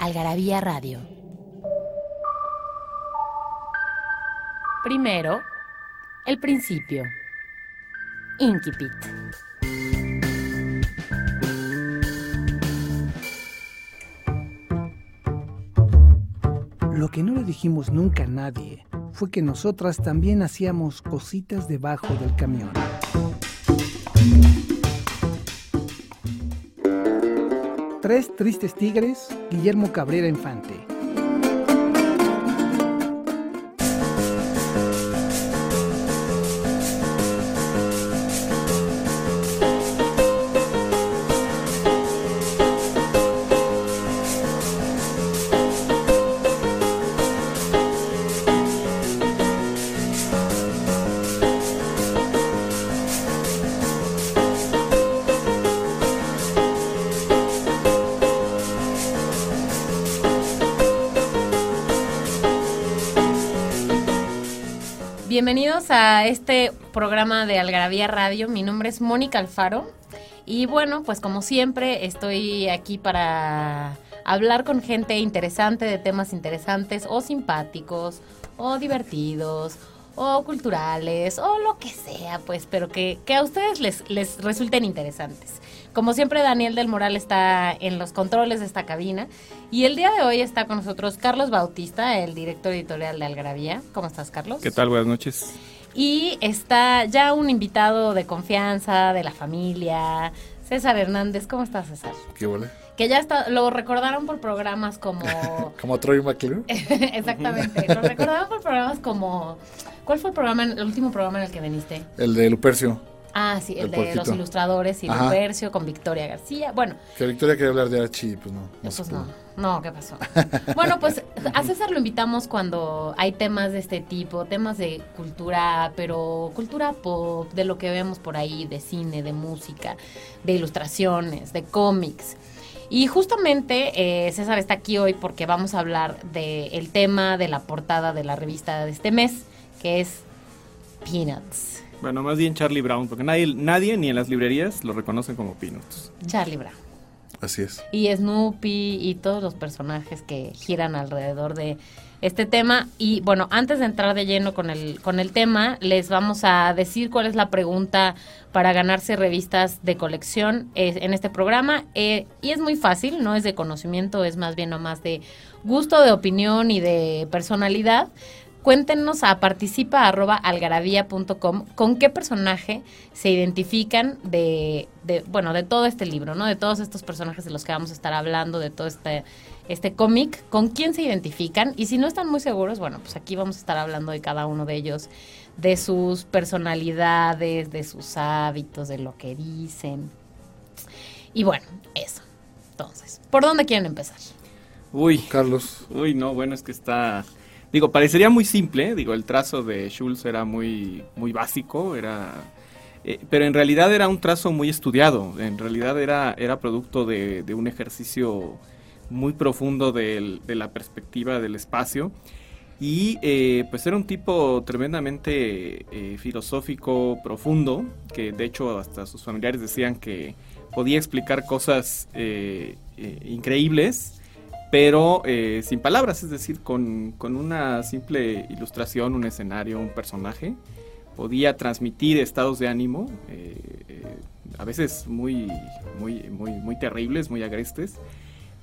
Algarabía Radio. Primero, el principio. Inquipit. Lo que no le dijimos nunca a nadie fue que nosotras también hacíamos cositas debajo del camión. Tres tristes tigres, Guillermo Cabrera Infante. Bienvenidos a este programa de Algarabía Radio. Mi nombre es Mónica Alfaro. Y bueno, pues como siempre, estoy aquí para hablar con gente interesante de temas interesantes o simpáticos o divertidos o culturales o lo que sea, pues, pero que, que a ustedes les, les resulten interesantes. Como siempre, Daniel del Moral está en los controles de esta cabina. Y el día de hoy está con nosotros Carlos Bautista, el director editorial de Algarabía. ¿Cómo estás, Carlos? ¿Qué tal? Buenas noches. Y está ya un invitado de confianza, de la familia, César Hernández. ¿Cómo estás, César? ¿Qué huele? Que ya está, lo recordaron por programas como... ¿Como Troy McClure? Exactamente, lo recordaron por programas como... ¿Cuál fue el programa, el último programa en el que viniste? El de Lupercio. Ah, sí, el, El de los ilustradores y. Lupercio con Victoria García. Bueno, Que Victoria quería hablar de Archie, pues no. no pues no, no, ¿qué pasó? bueno, pues a César lo invitamos cuando hay temas de este tipo, temas de cultura, pero cultura pop, de lo que vemos por ahí, de cine, de música, de ilustraciones, de cómics. Y justamente eh, César está aquí hoy porque vamos a hablar del tema de la portada de la revista de este mes, que es Peanuts. Bueno, más bien Charlie Brown, porque nadie, nadie ni en las librerías lo reconocen como Peanuts. Charlie Brown. Así es. y Snoopy y todos los personajes que giran alrededor de este tema. Y bueno, antes de entrar de lleno con el, con el tema, les vamos a decir cuál es la pregunta para ganarse revistas de colección eh, en este programa. Eh, y es muy fácil, no es de conocimiento, es más bien nomás de gusto, de opinión y de personalidad. Cuéntenos a participa.algarabía.com con qué personaje se identifican de, de, bueno, de todo este libro, ¿no? De todos estos personajes de los que vamos a estar hablando, de todo este, este cómic, con quién se identifican. Y si no están muy seguros, bueno, pues aquí vamos a estar hablando de cada uno de ellos, de sus personalidades, de sus hábitos, de lo que dicen. Y bueno, eso. Entonces, ¿por dónde quieren empezar? Uy, Carlos. uy, no, bueno, es que está... Digo, parecería muy simple, digo, el trazo de Schulz era muy, muy básico, era... eh, pero en realidad era un trazo muy estudiado, en realidad era, era producto de, un ejercicio muy profundo de la perspectiva del espacio. Y eh, pues era un tipo tremendamente eh, filosófico, profundo, que de hecho hasta sus familiares decían que podía explicar cosas eh, eh, increíbles, pero eh, sin palabras, es decir, con, con una simple ilustración, un escenario, un personaje, podía transmitir estados de ánimo, eh, eh, a veces muy, muy, muy, muy terribles, muy agrestes,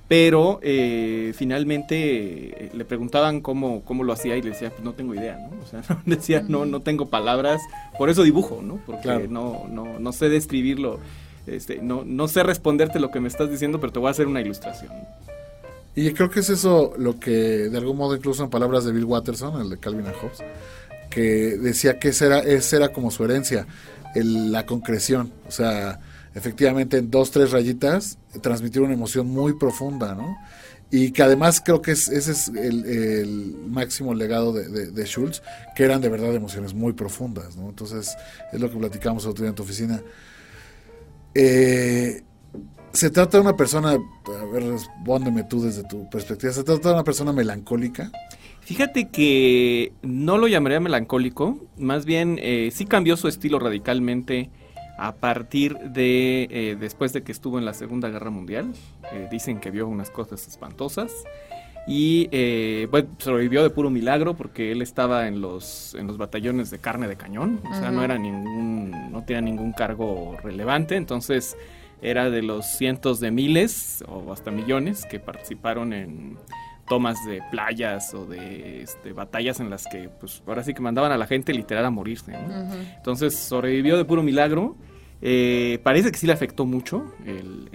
pero eh, finalmente le preguntaban cómo, cómo lo hacía y le decía, pues no tengo idea, ¿no? O sea, decía, no, no tengo palabras, por eso dibujo, ¿no? Porque Claro. no, no, no sé describirlo, este, no, no sé responderte lo que me estás diciendo, pero te voy a hacer una ilustración. Y creo que es eso lo que, de algún modo, incluso en palabras de Bill Watterson, el de Calvin and Hobbes, que decía que esa era, esa era como su herencia, el- la concreción. O sea, efectivamente en dos, tres rayitas transmitir una emoción muy profunda, ¿no? Y que además creo que ese es el, máximo legado de, Schultz, que eran de verdad emociones muy profundas, ¿no? Entonces, es lo que platicamos otro día en tu oficina. Eh, se trata de una persona, a ver, respóndeme tú desde tu perspectiva, se trata de una persona melancólica. Fíjate que no lo llamaría melancólico, más bien eh, sí cambió su estilo radicalmente a partir de eh, después de que estuvo en la Segunda Guerra Mundial. Eh, dicen que vio unas cosas espantosas y eh, bueno, sobrevivió de puro milagro porque él estaba en los en los batallones de carne de cañón, o sea, no era ningún no tenía ningún cargo relevante, entonces era de los cientos de miles o hasta millones que participaron en tomas de playas o de este, batallas en las que pues ahora sí que mandaban a la gente literal a morirse. Entonces sobrevivió de puro milagro. Eh, parece que sí le afectó mucho el,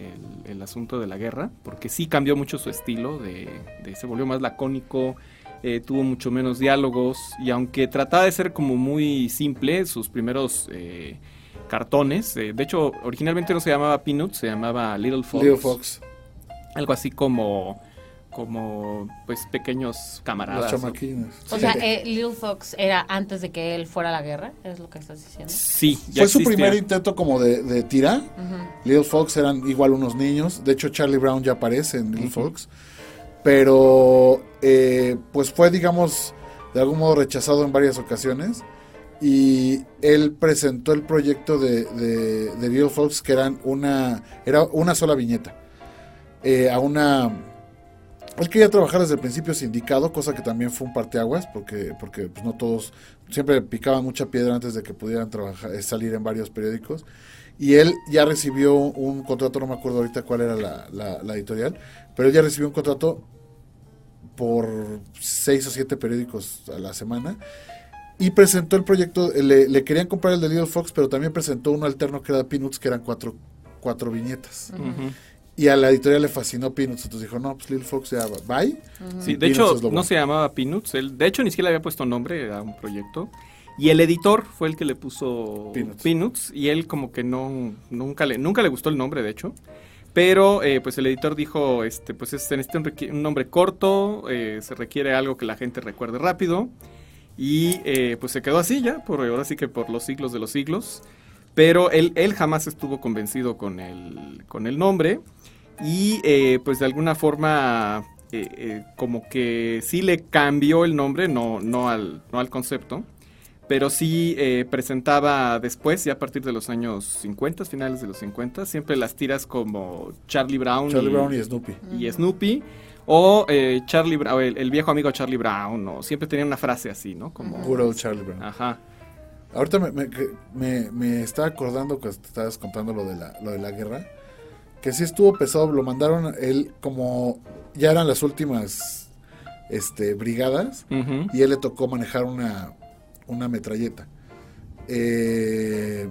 asunto de la guerra, porque sí cambió mucho su estilo, de, se volvió más lacónico, eh, tuvo mucho menos diálogos y aunque trataba de ser como muy simple, sus primeros eh, cartones, de hecho originalmente no se llamaba Peanuts, se llamaba Little Fox. Little Fox. Algo así como como pues pequeños camaradas. O sea, eh, Little Fox era antes de que él fuera a la guerra, es lo que estás diciendo. Sí, fue su primer intento como de, tira. Little Fox eran igual unos niños. De hecho, Charlie Brown ya aparece en Little Fox. Pero eh, pues fue, digamos, de algún modo rechazado en varias ocasiones. Y él presentó el proyecto de, de, Little Fox que eran una, era una sola viñeta. Eh, a una él quería trabajar desde el principio sindicado, cosa que también fue un parteaguas, porque, porque pues, no todos, siempre picaban mucha piedra antes de que pudieran trabajar, eh, salir en varios periódicos. Y él ya recibió un contrato, no me acuerdo ahorita cuál era la, la, editorial, pero él ya recibió un contrato por seis o siete periódicos a la semana y presentó el proyecto, le, querían comprar el de Little Fox, pero también presentó uno alterno que era Peanuts, que eran cuatro, cuatro viñetas. Y a la editorial le fascinó Peanuts, entonces dijo, no, pues Little Fox ya, bye. Sí, de hecho, no se llamaba Peanuts, él, de hecho ni siquiera le había puesto nombre a un proyecto. Y el editor fue el que le puso Peanuts, y él como que no, nunca le, nunca le gustó el nombre, de hecho. Pero eh, pues el editor dijo, este, pues es, este un, nombre corto, eh, se requiere algo que la gente recuerde rápido. Y eh, pues se quedó así ya, por ahora sí que por los siglos de los siglos. Pero él, él jamás estuvo convencido con el, con el nombre y eh, pues de alguna forma eh, eh, como que sí le cambió el nombre, no, no, al, no al concepto, pero sí presentaba después, ya a partir de los años 50, finales de los 50, siempre las tiras como Charlie Brown, Charlie y, Brown y Snoopy. Y Snoopy. O Charlie Brown, el, viejo amigo Charlie Brown, o siempre tenía una frase así, ¿no? Como puro Charlie Brown. Ajá. Ahorita me, me, me, estaba acordando que estabas contando lo de la, lo de la guerra que sí estuvo pesado, lo mandaron él como ya eran las últimas este, brigadas y él le tocó manejar una, una metralleta. Eh,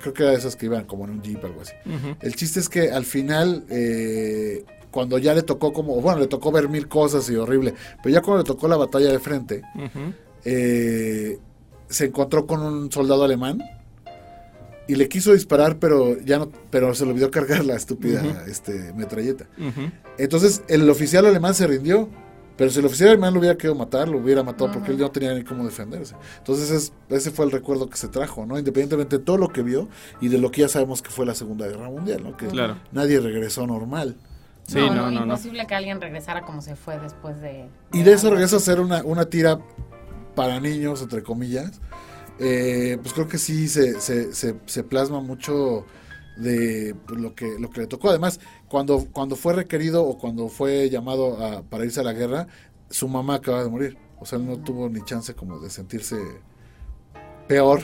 creo que era de esas que iban como en un jeep o algo así. El chiste es que al final, eh, cuando ya le tocó como, bueno, le tocó ver mil cosas y horrible, pero ya cuando le tocó la batalla de frente, eh, se encontró con un soldado alemán y le quiso disparar, pero ya no, pero se le olvidó cargar la estúpida este, metralleta. Entonces el oficial alemán se rindió, pero si el oficial alemán lo hubiera querido matar, lo hubiera matado porque él no tenía ni cómo defenderse. Entonces ese fue el recuerdo que se trajo, ¿no? Independientemente de todo lo que vio y de lo que ya sabemos que fue la Segunda Guerra Mundial, ¿no? Que nadie regresó normal. Sí, no, no, imposible que alguien regresara como se fue después de... y de eso regresa a ser una, una tira para niños, entre comillas, eh, pues creo que sí se, se, se, plasma mucho de pues, lo que lo que le tocó. Además, cuando, cuando fue requerido o cuando fue llamado a, para irse a la guerra, su mamá acaba de morir. O sea, él no tuvo ni chance como de sentirse peor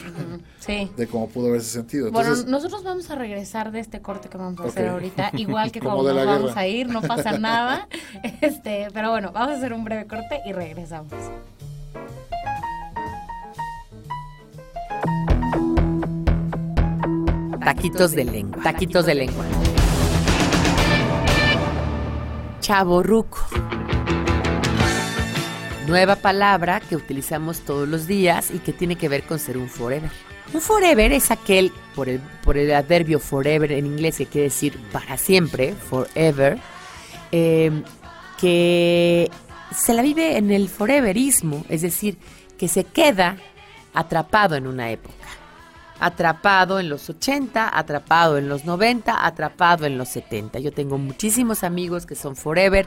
de cómo pudo haberse sentido. bueno, nosotros vamos a regresar de este corte que vamos a hacer ahorita, igual que como, nos vamos a ir, no pasa nada. Este, pero bueno, vamos a hacer un breve corte y regresamos. Taquitos de lengua. Taquitos de lengua. Chaborruco. Nueva palabra que utilizamos todos los días y que tiene que ver con ser un forever. Un forever es aquel, por el, por el adverbio forever en inglés, que quiere decir para siempre, forever, eh, que se la vive en el foreverismo, es decir, que se queda atrapado en una época. Atrapado en los 80, atrapado en los 90, atrapado en los 70. Yo tengo muchísimos amigos que son forever,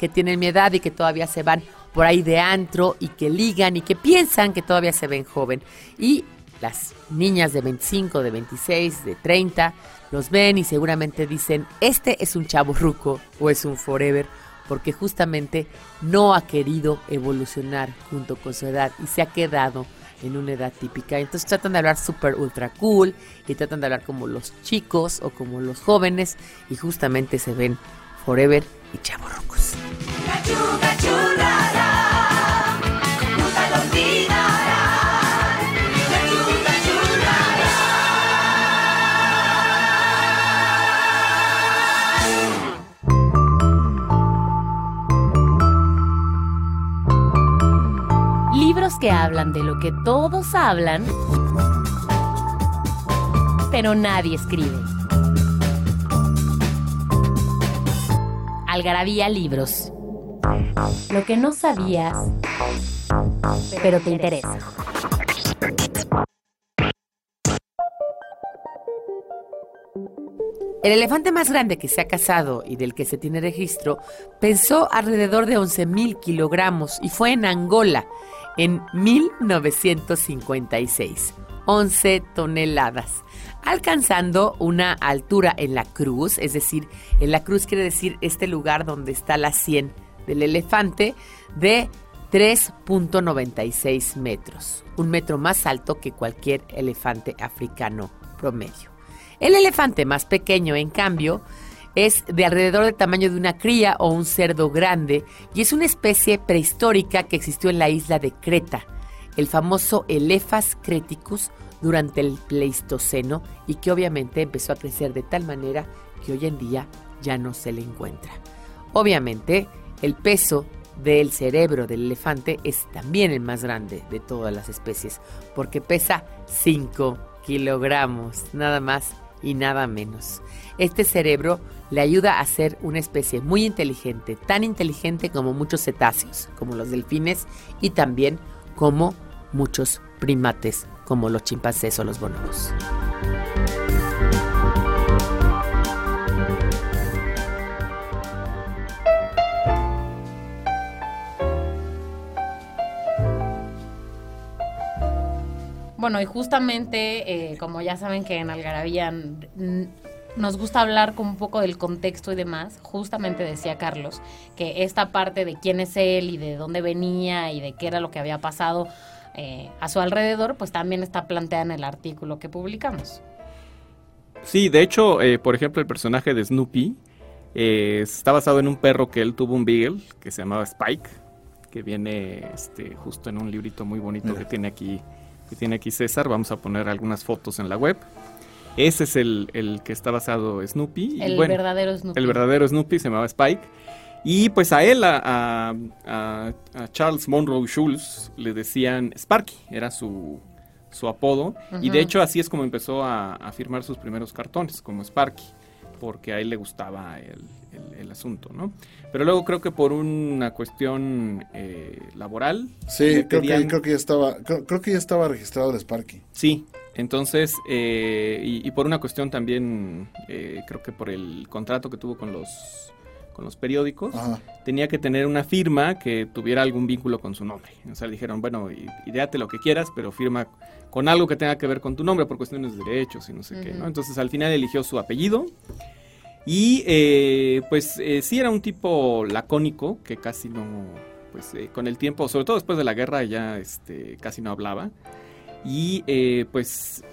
que tienen mi edad y que todavía se van por ahí de antro y que ligan y que piensan que todavía se ven joven. Y las niñas de 25, de 26, de 30 los ven y seguramente dicen, este es un chavo ruco o es un forever, porque justamente no ha querido evolucionar junto con su edad y se ha quedado en una edad típica. Entonces tratan de hablar super ultra cool y tratan de hablar como los chicos o como los jóvenes y justamente se ven forever y chavorrucos. Libros que hablan de lo que todos hablan, pero nadie escribe. Algarabía Libros. Lo que no sabías, pero te interesa. El elefante más grande que se ha cazado y del que se tiene registro pesó alrededor de 11.000 kilogramos y fue en Angola en 1956. 11 toneladas, alcanzando una altura en la cruz, es decir, en la cruz quiere decir este lugar donde está la sien del elefante, de 3.96 metros, un metro más alto que cualquier elefante africano promedio. El elefante más pequeño, en cambio, es de alrededor del tamaño de una cría o un cerdo grande y es una especie prehistórica que existió en la isla de Creta, el famoso Elephas creticus durante el Pleistoceno y que obviamente empezó a crecer de tal manera que hoy en día ya no se le encuentra. Obviamente, el peso del cerebro del elefante es también el más grande de todas las especies, porque pesa 5 kilogramos, nada más y nada menos. Este cerebro le ayuda a ser una especie muy inteligente, tan inteligente como muchos cetáceos, como los delfines y también como muchos primates, como los chimpancés o los bonobos. Bueno, y justamente, eh, como ya saben que en Algarabía nos gusta hablar con un poco del contexto y demás, justamente decía Carlos que esta parte de quién es él y de dónde venía y de qué era lo que había pasado eh, a su alrededor, pues también está planteada en el artículo que publicamos. Sí, de hecho, eh, por ejemplo, el personaje de Snoopy está basado en un perro que él tuvo un beagle que se llamaba Spike, que viene este, justo en un librito muy bonito que tiene aquí que tiene aquí César. Vamos a poner algunas fotos en la web. Ese es el, que está basado Snoopy. El verdadero Snoopy. El verdadero Snoopy se llamaba Spike. Y pues a él, a, Charles Monroe Schulz, le decían Sparky, era su, su apodo. Y de hecho así es como empezó a, a firmar sus primeros cartones, como Sparky porque a él le gustaba el, asunto, ¿no? Pero luego creo que por una cuestión eh, laboral. Sí, creo, que, creo, que, ya estaba, creo, que ya estaba registrado el Sparky. Sí, entonces, eh, y, por una cuestión también, eh, creo que por el contrato que tuvo con los con los periódicos, tenía que tener una firma que tuviera algún vínculo con su nombre. O sea, le dijeron, bueno, ideate lo que quieras, pero firma con algo que tenga que ver con tu nombre por cuestiones de derechos y no sé qué, ¿no? Entonces al final eligió su apellido y eh, pues eh, sí era un tipo lacónico que casi no, pues eh, con el tiempo, sobre todo después de la guerra ya este, casi no hablaba y pues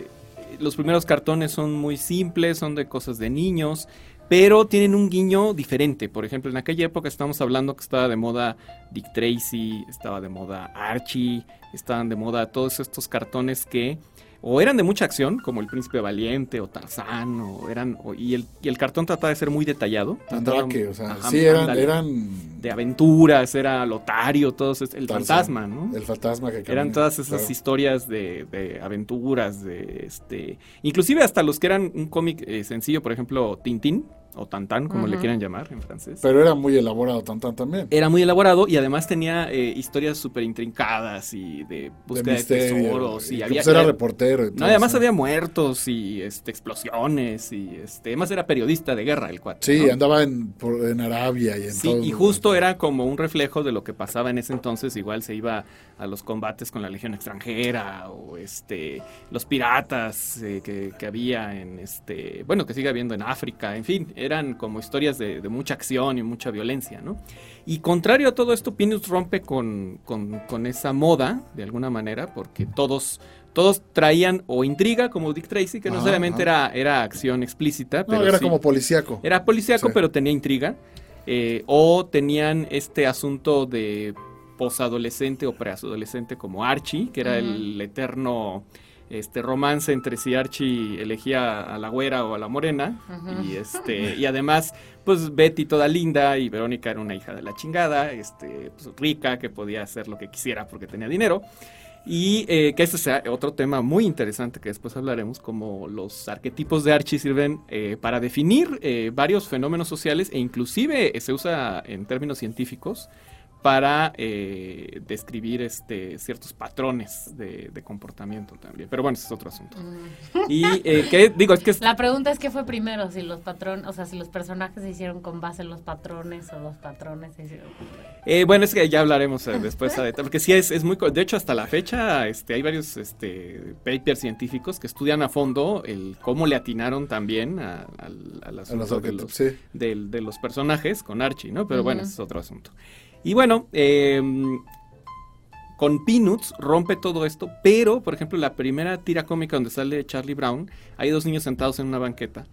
los primeros cartones son muy simples, son de cosas de niños pero tienen un guiño diferente. Por ejemplo, en aquella época estamos hablando que estaba de moda Dick Tracy, estaba de moda Archie, estaban de moda todos estos cartones que o eran de mucha acción, como El Príncipe Valiente o Tarzán, o eran, o- y, el, y el cartón trataba de ser muy detallado. Trataba- Andrake, o sea, Ajá, sí, eran, eran de aventuras, era Lotario, todos, el Tarzán, fantasma, ¿no? El fantasma que Eran camina, todas esas claro. historias de, de aventuras, de este, inclusive hasta los que eran un cómic eh, sencillo, por ejemplo, Tintín o Tantán, como le quieran llamar en francés. Pero era muy elaborado tan tan también. Era muy elaborado y además tenía eh, historias súper intrincadas y de búsqueda de, misterio, tesoros. Y había, pues era reportero. y no, además eso. había muertos y este, explosiones y este, además era periodista de guerra el cuate. Sí, ¿no? andaba en, por- en Arabia y en Sí, todo. y justo era como un reflejo de lo que pasaba en ese entonces. Igual se iba a los combates con la Legión extranjera o este los piratas eh, que, que había en este, bueno, que sigue habiendo en África. En fin, eran como historias de, de mucha acción y mucha violencia, ¿no? Y contrario a todo esto, Pinus rompe con, con, con esa moda de alguna manera, porque todos todos traían o intriga como Dick Tracy, que no Ajá, ajá. era, era acción explícita, No, pero era sí- como policíaco. era policíaco, Sí. pero tenía intriga. eh, o tenían este asunto de posadolescente o preadolescente como Archie, que era el eterno este romance entre si Archie elegía a la güera o a la morena. Ujú. Y este, y además, pues Betty toda linda y Verónica era una hija de la chingada, este, pues, rica, que podía hacer lo que quisiera porque tenía dinero. Y eh, que este sea otro tema muy interesante que después hablaremos, como los arquetipos de Archie sirven eh, para definir eh, varios fenómenos sociales e inclusive se usa en términos científicos para eh, describir este, ciertos patrones de, de comportamiento también. Pero bueno, ese es otro asunto. Y eh, que digo, es que es- La pregunta es qué fue primero, si los patrones, o sea, si los personajes se hicieron con base en los patrones o los patrones se hicieron con Eh, bueno, es que ya hablaremos eh, después a detalle, porque sí es, es muy... co- De hecho, hasta la fecha este, hay varios este, papers científicos que estudian a fondo el cómo le atinaron también a- al, al a asunto los de, los, sí. del- de los personajes con Archie, ¿no? Pero bueno, ese es otro asunto. Y bueno, eh, con Peanuts rompe todo esto, pero, por ejemplo, la primera tira cómica donde sale Charlie Brown, hay dos niños sentados en una banqueta.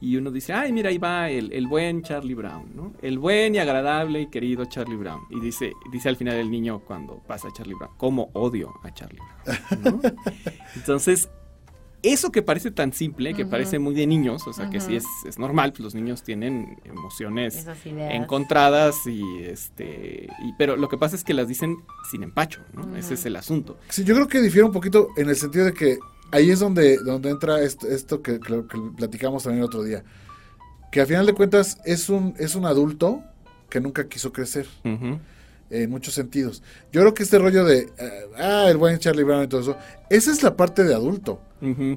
Y uno dice, ay, mira, ahí va el, el buen Charlie Brown, ¿no? El buen y agradable y querido Charlie Brown. Y dice, dice al final el niño cuando pasa Charlie Brown, ¿cómo odio a Charlie Brown? ¿no? Entonces, eso que parece tan simple, que parece muy de niños, o sea, que sí es, es normal, pues los niños tienen emociones encontradas y este y pero lo que pasa es que las dicen sin empacho, ¿no? Ese es el asunto. Sí, yo creo que difiere un poquito en el sentido de que ahí es donde, donde entra esto, esto que, que- que platicamos también el otro día. Que al final de cuentas es un, es un adulto que nunca quiso crecer. En muchos sentidos. Yo creo que este rollo de, eh, ah, el buen Charlie Brown y todo eso, esa es la parte de adulto.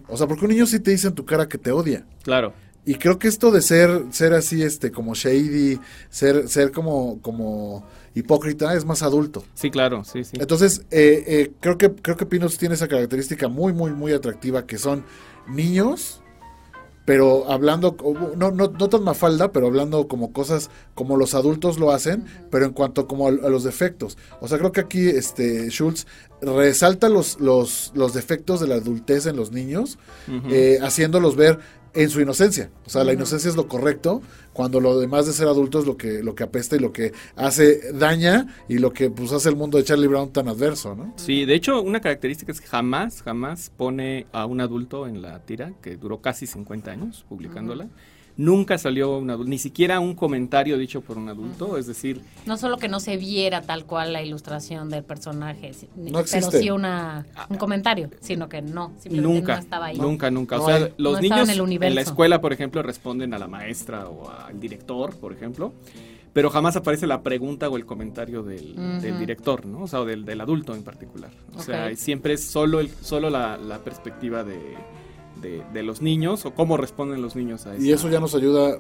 O sea, porque un niño sí te dice en tu cara que te odia. Claro. Y creo que esto de ser, ser así, este, como shady, ser, ser como, como hipócrita, es más adulto. Sí, claro, sí, sí. Entonces, eh, eh, creo que, creo que Peanuts tiene esa característica muy, muy, muy atractiva, que son niños, pero hablando, no, no, no tan mafalda, pero hablando como cosas como los adultos lo hacen, pero en cuanto como a, a los defectos. O sea, creo que aquí este Schultz resalta los, los, los defectos de la adultez en los niños, eh, haciéndolos ver en su inocencia. O sea, la inocencia es lo correcto, cuando lo demás de ser adulto es lo que, lo que apesta y lo que hace daña y lo que pues hace el mundo de Charlie Brown tan adverso, ¿no? Sí, de hecho, una característica es que jamás, jamás pone a un adulto en la tira, que duró casi 50 años publicándola. Nunca salió un adulto, ni siquiera un comentario dicho por un adulto, es decir, No solo que no se viera tal cual la ilustración del personaje, No pero sí una, un comentario, sino que no, simplemente nunca, no estaba ahí. nunca, nunca. No o sea, los niños en la escuela, por ejemplo, responden a la maestra o al director, por ejemplo, pero jamás aparece la pregunta o el comentario del, director, ¿no? O sea, o del, del adulto en particular. O sea, siempre es solo, el, solo la, la perspectiva de, de- de los niños o cómo responden los niños a eso. Y eso ya nos ayuda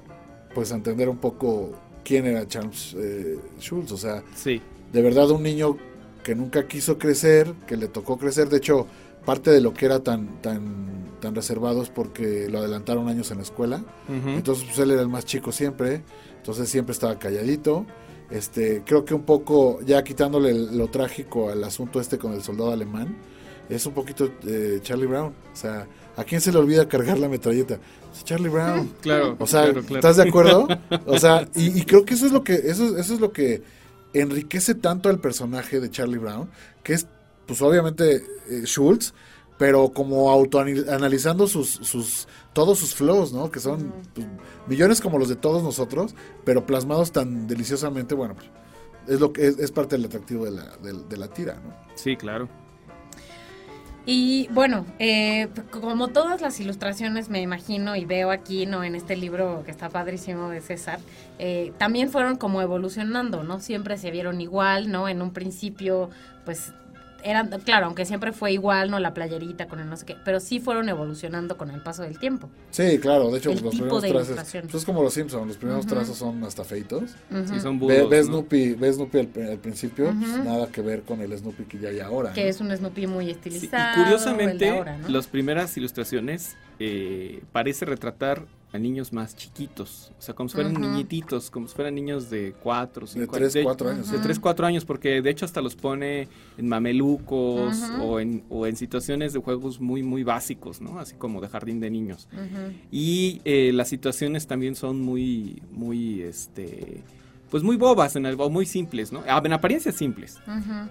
pues a entender un poco quién era Charles eh, Schultz. O sea, Sí, de verdad un niño que nunca quiso crecer, que le tocó crecer. De hecho, parte de lo que era tan, tan, tan reservado es porque lo adelantaron años en la escuela. Entonces, pues él era el más chico siempre. Entonces siempre estaba calladito. Este, creo que un poco, ya quitándole lo trágico al asunto este con el soldado alemán, es un poquito eh, Charlie Brown. O sea, ¿a quién se le olvida cargar la metralleta? Pues, Charlie Brown. claro. O sea, claro, claro. ¿estás de acuerdo? O sea, y, y creo que eso es lo que eso, eso es lo que enriquece tanto al personaje de Charlie Brown, que es pues obviamente eh, Schultz, pero como autoanalizando sus, sus, todos sus flows, ¿no? Que son pues, millones como los de todos nosotros, pero plasmados tan deliciosamente, bueno, pues, es lo que es, es parte del atractivo de la, de, de la tira, ¿no? Sí, claro. Y bueno, eh, como todas las ilustraciones me imagino y veo aquí, ¿no? En este libro que está padrísimo de César, eh, también fueron como evolucionando, ¿no? Siempre se vieron igual, ¿no? En un principio, pues eran, claro, aunque siempre fue igual, ¿no? La playerita con el no sé qué, pero sí fueron evolucionando con el paso del tiempo. Sí, claro, de hecho El los tipo primeros de trazos, ilustración. pues es como los Simpsons, los primeros trazos son hasta feitos. Sí, son Ve, burdos, ve ¿no? Snoopy, ve Snoopy al, al principio, pues, nada que ver con el Snoopy que ya hay ahora. Que ¿no? es un Snoopy muy Sí, estilizado. y curiosamente, ahora, ¿no? las primeras ilustraciones eh, parece retratar a niños más chiquitos, o sea, como si fueran Ujú. niñititos, como si fueran niños de 4 o 5 de 3, 4 años. De sí. 3, 4 años, porque de hecho hasta los pone en mamelucos o, en, o en situaciones de juegos muy, muy básicos, ¿no? Así como de jardín de niños. Y eh, las situaciones también son muy, muy, este, pues muy bobas, en el, o muy simples, ¿no? Ah, En apariencia simples.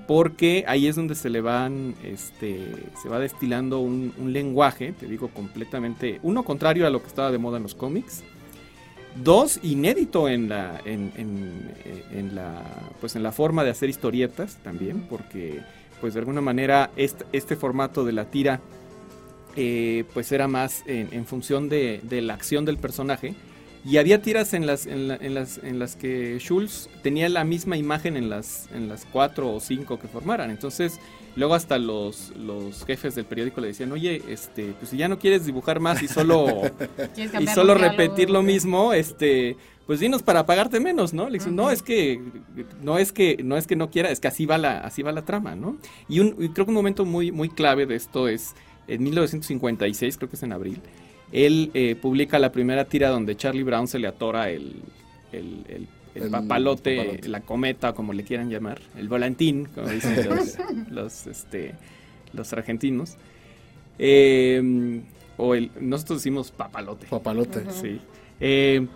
Porque ahí es donde se le van, este, se va destilando un, un lenguaje, te digo, completamente, uno contrario a lo que estaba de moda en los cómics, dos inédito en la, en, en- en la, pues en la forma de hacer historietas también, porque, pues de alguna manera este, este formato de la tira, eh, pues era más en, en función de, de la acción del personaje. Y había tiras en las, en, la- en las, en las que Schulz tenía la misma imagen en las, en las cuatro o cinco que formaran. Entonces, luego hasta los, los jefes del periódico le decían, oye, este, pues si ya no quieres dibujar más y solo, ¿Quieres y solo repetir lo mismo, este, pues dinos para pagarte menos, ¿no? Le dicen, no, es que, no es que, no es que no quiera, es que así va la, así va la trama, ¿no? Y, un, y creo que un momento muy, muy clave de esto es en 1956, creo que es en abril, él eh, publica la primera tira donde Charlie Brown se le atora el, el, el- el El papalote, papalote. la cometa, como le quieran llamar, el volantín, como dicen los, los, este, los argentinos. Eh, o el, nosotros decimos papalote. Papalote. Sí. Eh,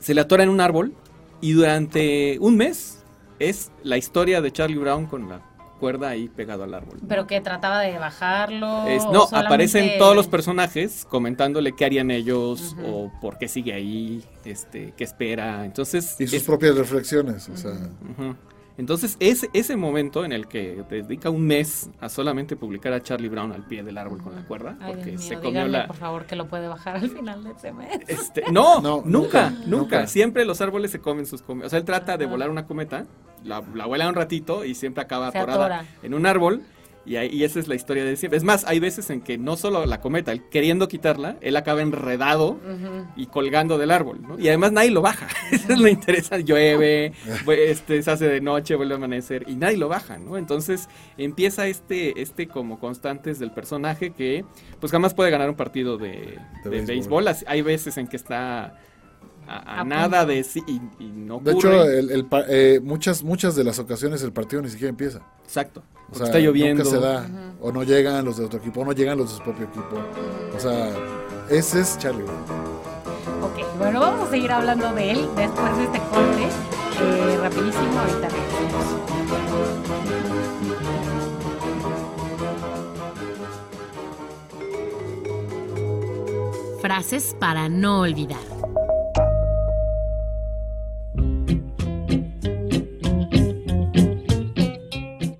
se le atora en un árbol y durante un mes es la historia de Charlie Brown con la cuerda ahí pegado al árbol. Pero que trataba de bajarlo. Es- no, solamente- aparecen todos los personajes comentándole qué harían ellos o por qué sigue ahí, este, qué espera. Entonces, Y sus es- propias reflexiones, o sea, Ujú. Entonces, ese, ese momento en el que dedica un mes a solamente publicar a Charlie Brown al pie del árbol con la cuerda, Ay, porque Dios se comió díganle, la... por favor, que lo puede bajar al final de ese mes. Este, no, No, nunca, nunca. Siempre los árboles se comen sus comidas. O sea, él trata de volar una cometa, la, la vuela un ratito y siempre acaba atorada atora. en un árbol. Y, ahí- y esa es la historia de siempre. Es más, hay veces en que no solo la cometa, él queriendo quitarla, él acaba enredado y colgando del árbol, ¿no? Y además nadie lo baja. Eso es lo interesante. Llueve, este, se hace de noche, vuelve a amanecer y nadie lo baja, ¿no? Entonces empieza este, este como constantes del personaje que pues jamás puede ganar un partido de, de béisbol. Hay veces en que está a, a A nada punto. de sí y, y no de ocurre. hecho, el, eh, muchas, muchas de las ocasiones el partido ni siquiera empieza. Exacto. O sea, está lloviendo. nunca se da, o no llegan los de otro equipo, o no llegan los de su propio equipo. O sea, ese es Charlie. Ok, bueno, vamos a seguir hablando de él después de este corte. Eh, rapidísimo, ahorita regresamos. Frases para no olvidar.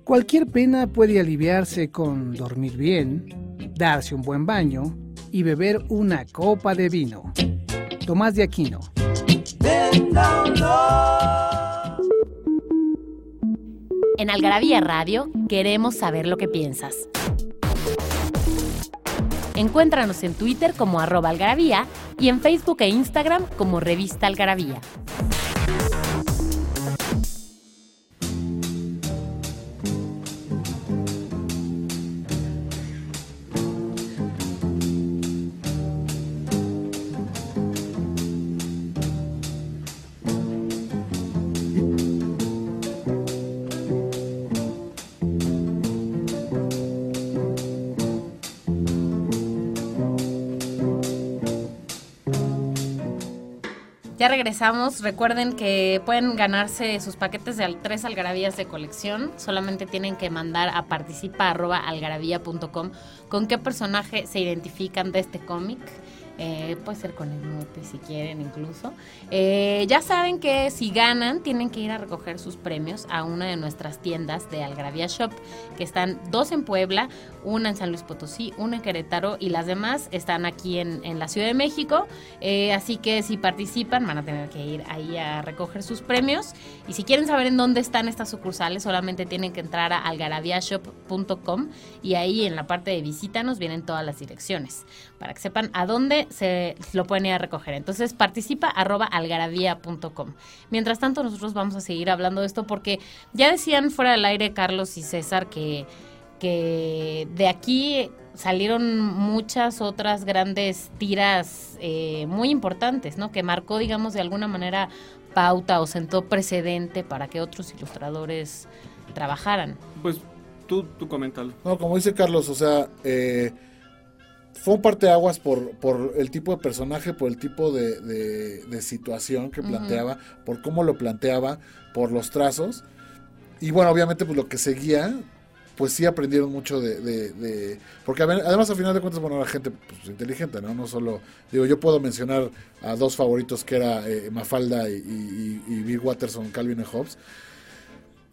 Cualquier pena puede aliviarse con dormir bien, darse un buen baño y beber una copa de vino. Tomás de Aquino. En Algarabía Radio queremos saber lo que piensas. Encuéntranos en Twitter como arroba algarabía y en Facebook e Instagram como revista algarabía. Ya regresamos. Recuerden que pueden ganarse sus paquetes de tres algarabías de colección. Solamente tienen que mandar a participa.algarabía.com con qué personaje se identifican de este cómic. Eh, puede ser con el mute si quieren incluso. Eh, ya saben que si ganan tienen que ir a recoger sus premios a una de nuestras tiendas de Algravia Shop, que están dos en Puebla, una en San Luis Potosí, una en Querétaro y las demás están aquí en, en la Ciudad de México. Eh, así que si participan van a tener que ir ahí a recoger sus premios. Y si quieren saber en dónde están estas sucursales, solamente tienen que entrar a algaraviashop.com y ahí en la parte de visita nos vienen todas las direcciones para que sepan a dónde se lo pueden ir a recoger. Entonces participa arroba algarabía.com. Mientras tanto nosotros vamos a seguir hablando de esto porque ya decían fuera del aire Carlos y César que, que de aquí salieron muchas otras grandes tiras eh, muy importantes, ¿no? Que marcó, digamos, de alguna manera pauta o sentó precedente para que otros ilustradores trabajaran. Pues tú, tú coméntalo. No, como dice Carlos, o sea, eh, fue un parteaguas por, por el tipo de personaje, por el tipo de, de- de situación que planteaba, por cómo lo planteaba, por los trazos. Y bueno, obviamente pues lo que seguía, pues sí aprendieron mucho de... de- de- porque además al final de cuentas, bueno, era gente pues, inteligente, ¿no? No solo... Digo, yo puedo mencionar a dos favoritos que era eh, Mafalda y, y- y Bill Watterson, Calvin y Hobbes.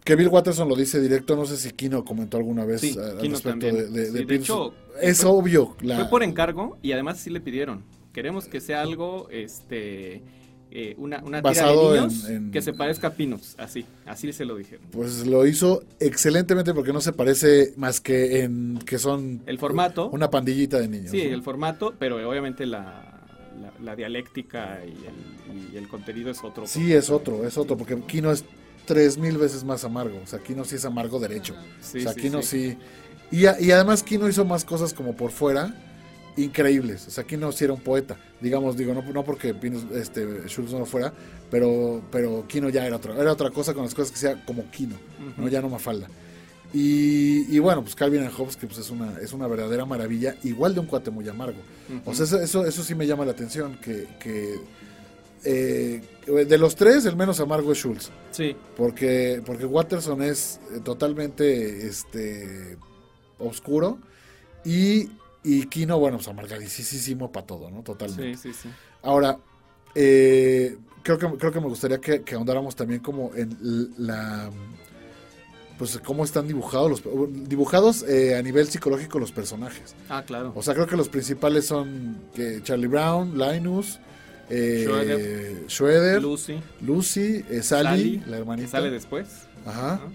Que Bill Watterson lo dice directo, no sé si Kino comentó alguna vez Sí, a- al Kino respecto también. de, de- Sí, de hecho, es fue- obvio. La, Fue por encargo y además sí le pidieron. Queremos que sea algo, este, eh, una, una tira Basado de en- niños en- que se parezca a Pinos, así, así se lo dijeron. Pues lo hizo excelentemente porque no se parece más que en que son El formato, una pandillita de niños. sí, ¿no? el formato, pero obviamente la, la, la dialéctica y el, y el contenido es otro. Sí, es otro, es otro, porque Kino es tres mil veces más amargo. O sea, Kino sí es amargo derecho. Sí, o sea, sí, Kino sí. sí. Y, además Kino hizo más cosas como por fuera increíbles. O sea, Kino sí era un poeta. Digamos, digo, no, no porque Pinos, este, Schultz no lo fuera, pero, pero Kino ya era otra, era otra cosa con las cosas que sea como Kino. ¿no? Ya no Mafalda. Y, y bueno, pues Calvin and Hobbes, que pues es una, es una verdadera maravilla, igual de un cuate muy amargo. O sea, eso, eso, eso sí me llama la atención, que, que eh, de los tres, el menos amargo es Schultz. Sí, Porque, porque Watterson es eh, totalmente este oscuro y, y Kino, bueno, pues amargadísimo para todo, ¿no? Totalmente. sí, sí, sí. Ahora, eh, creo, que, creo que me gustaría que, que ahondáramos también como en la... Pues cómo están dibujados los dibujados eh, a nivel psicológico los personajes. Ah, claro. O sea, creo que los principales son que Charlie Brown, Linus, eh, Schroeder. Lucy, Lucy, eh, Sally, Sally, la que hermanita. sale después. Ajá. ¿no?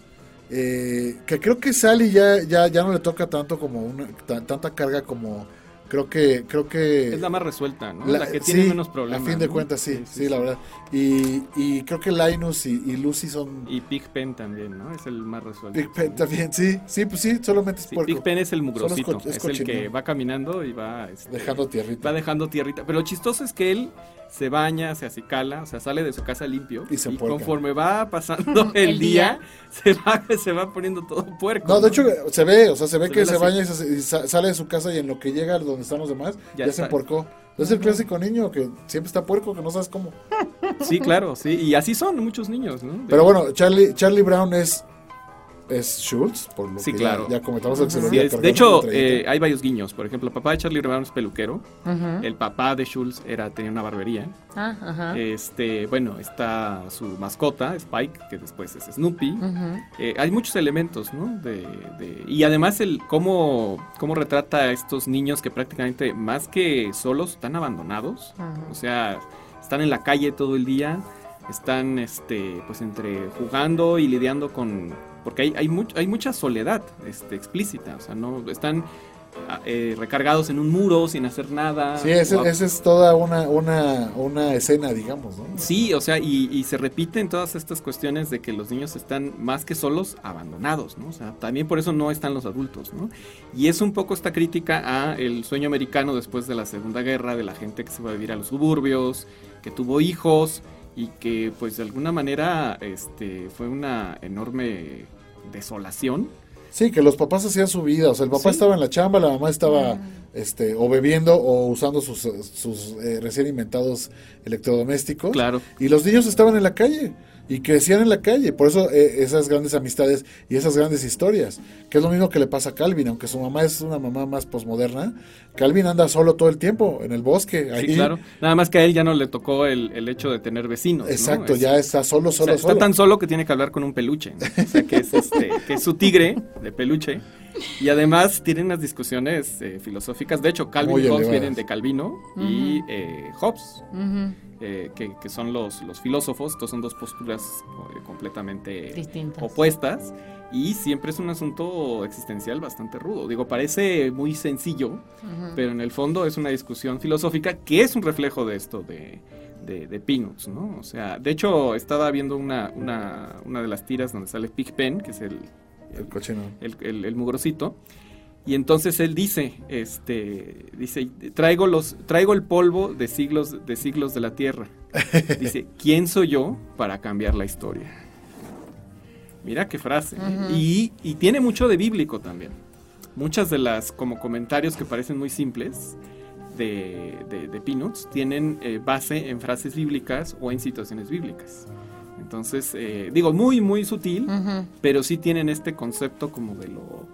Eh, que creo que Sally ya, ya, ya no le toca tanto como una, ta- tanta carga como creo que creo que Es la más resuelta, ¿no? la- La, que tiene sí, menos problemas. A fin de ¿no? cuentas, sí, sí, la verdad. Y, y creo que Linus y, y Lucy son Y Pigpen también, ¿no? Es el más resuelto. Big Pen también, sí, sí, pues sí, solamente es puerco, Pigpen es el mugrosito, es es, el que va caminando y va, este, dejando tierrita. va dejando tierrita. Pero lo chistoso es que él se baña, se acicala, o sea, sale de su casa limpio Y se empuerca. conforme va pasando el, El día, día. se va se va poniendo todo puerco. No, de hecho se ve, o sea, se ve Se que ve se baña y, se- y sa- sale de su casa y en lo que llega donde están los demás, ya, Ya se emporcó. Es el clásico niño que siempre está puerco, que no sabes cómo. Sí, claro, sí, y así son muchos niños, ¿no? De- Pero bueno, Charlie, Charlie Brown es, es Schultz, por lo Sí, que claro. ya, ya comentamos el Sí, celular. es- de hecho, eh, hay varios guiños. Por ejemplo, el papá de Charlie Brown es peluquero. El papá de Schultz era, tenía una barbería. Ah, ajá. Este, bueno, está su mascota, Spike, que después es Snoopy. Eh, hay muchos elementos, ¿no? De, de- y además el cómo, cómo retrata a estos niños que prácticamente más que solos están abandonados. O sea, están en la calle todo el día, están este, pues entre jugando y lidiando con. Porque hay, hay, much- hay mucha soledad este, explícita. O sea, no están ah, eh, recargados en un muro sin hacer nada. Sí, esa es toda una, una, una escena, digamos, ¿no? Sí, o sea, y, y se repiten todas estas cuestiones de que los niños están más que solos, abandonados, ¿no? O sea, también por eso no están los adultos, ¿no? Y es un poco esta crítica a el sueño americano después de la Segunda Guerra, de la gente que se va a vivir a los suburbios, que tuvo hijos y que pues de alguna manera este, fue una enorme desolación Sí, que los papás hacían su vida, o sea, el papá Sí. estaba en la chamba, la mamá estaba este o bebiendo o usando sus, sus eh, recién inventados electrodomésticos. Claro. Y los niños estaban en la calle y crecían en la calle, por eso eh, esas grandes amistades y esas grandes historias, que es lo mismo que le pasa a Calvin, aunque su mamá es una mamá más posmoderna, Calvin anda solo todo el tiempo en el bosque, ahí. Sí, claro. Nada más que a él ya no le tocó el, el hecho de tener vecinos. ¿no? Exacto, Es- ya está solo, o sea, solo, está solo. tan solo que tiene que hablar con un peluche. ¿no? O sea, que es, este, que es su tigre de peluche. Y además tienen unas discusiones eh, filosóficas. De hecho, Calvin Muy y Hobbes elevadas. vienen de Calvino y eh, Hobbes, Ujú, eh, que, que son los, los filósofos. Estos son dos posturas eh, completamente Distintas. opuestas. Y siempre es un asunto existencial bastante rudo. Digo, parece muy sencillo, pero en el fondo es una discusión filosófica que es un reflejo de esto de, de, de Peanuts, ¿no? O sea, de hecho, estaba viendo una, una, una de las tiras donde sale Pigpen, que es el, El cochino. el, el, el mugrosito, y entonces él dice, este, dice, traigo los, traigo el polvo de siglos, de siglos de la tierra. Dice, ¿quién soy yo para cambiar la historia? Mira qué frase. y, y tiene mucho de bíblico también. Muchas de las como comentarios que parecen muy simples de, de, de Peanuts tienen eh, base en frases bíblicas o en situaciones bíblicas. Entonces, eh, digo, muy, muy sutil, Ujú. pero sí tienen este concepto como de lo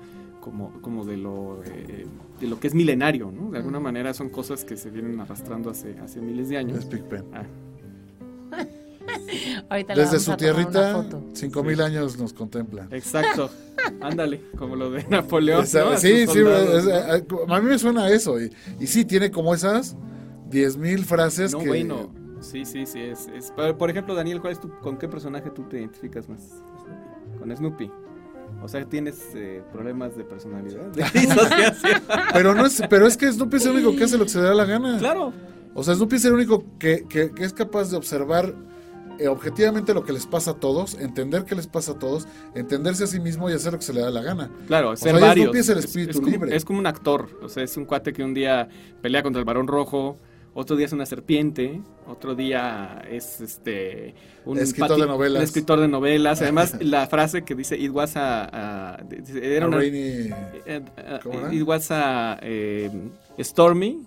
como, como de lo eh, de lo que es milenario, ¿no? De alguna manera son cosas que se vienen arrastrando hace, hace miles de años. Es Big Ben. Ah, Ahorita Desde vamos su tierrita, foto. cinco mil años nos contemplan. exacto. Ándale, como lo de Napoleón. Esa- ¿no? A sí, sí, es- ¿no? a, a mí me suena a eso. Y, y sí, tiene como esas diez mil frases No, que... bueno. Sí, sí, sí. Es, es- Por por ejemplo, Daniel, ¿cuál es tu, ¿con qué personaje tú te identificas más? Con Snoopy. O sea, tienes eh, problemas de personalidad, de disociación. Pero, no es, pero es que Snoopy es el único que hace lo que se le da la gana. claro. O sea, Snoopy es el único que, que- que es capaz de observar eh, objetivamente lo que les pasa a todos, entender qué les pasa a todos, entenderse a sí mismo y hacer lo que se le da la gana. Claro, ser sea, varios. Snoopy es el espíritu como, libre. es como un actor. O sea, es un cuate que un día pelea contra el varón rojo, otro día es una serpiente, otro día es este un Escritor de novelas. un escritor de novelas. Además, la frase que dice it was a, era A una rainy- eh, eh, ¿Cómo era? it was a eh, stormy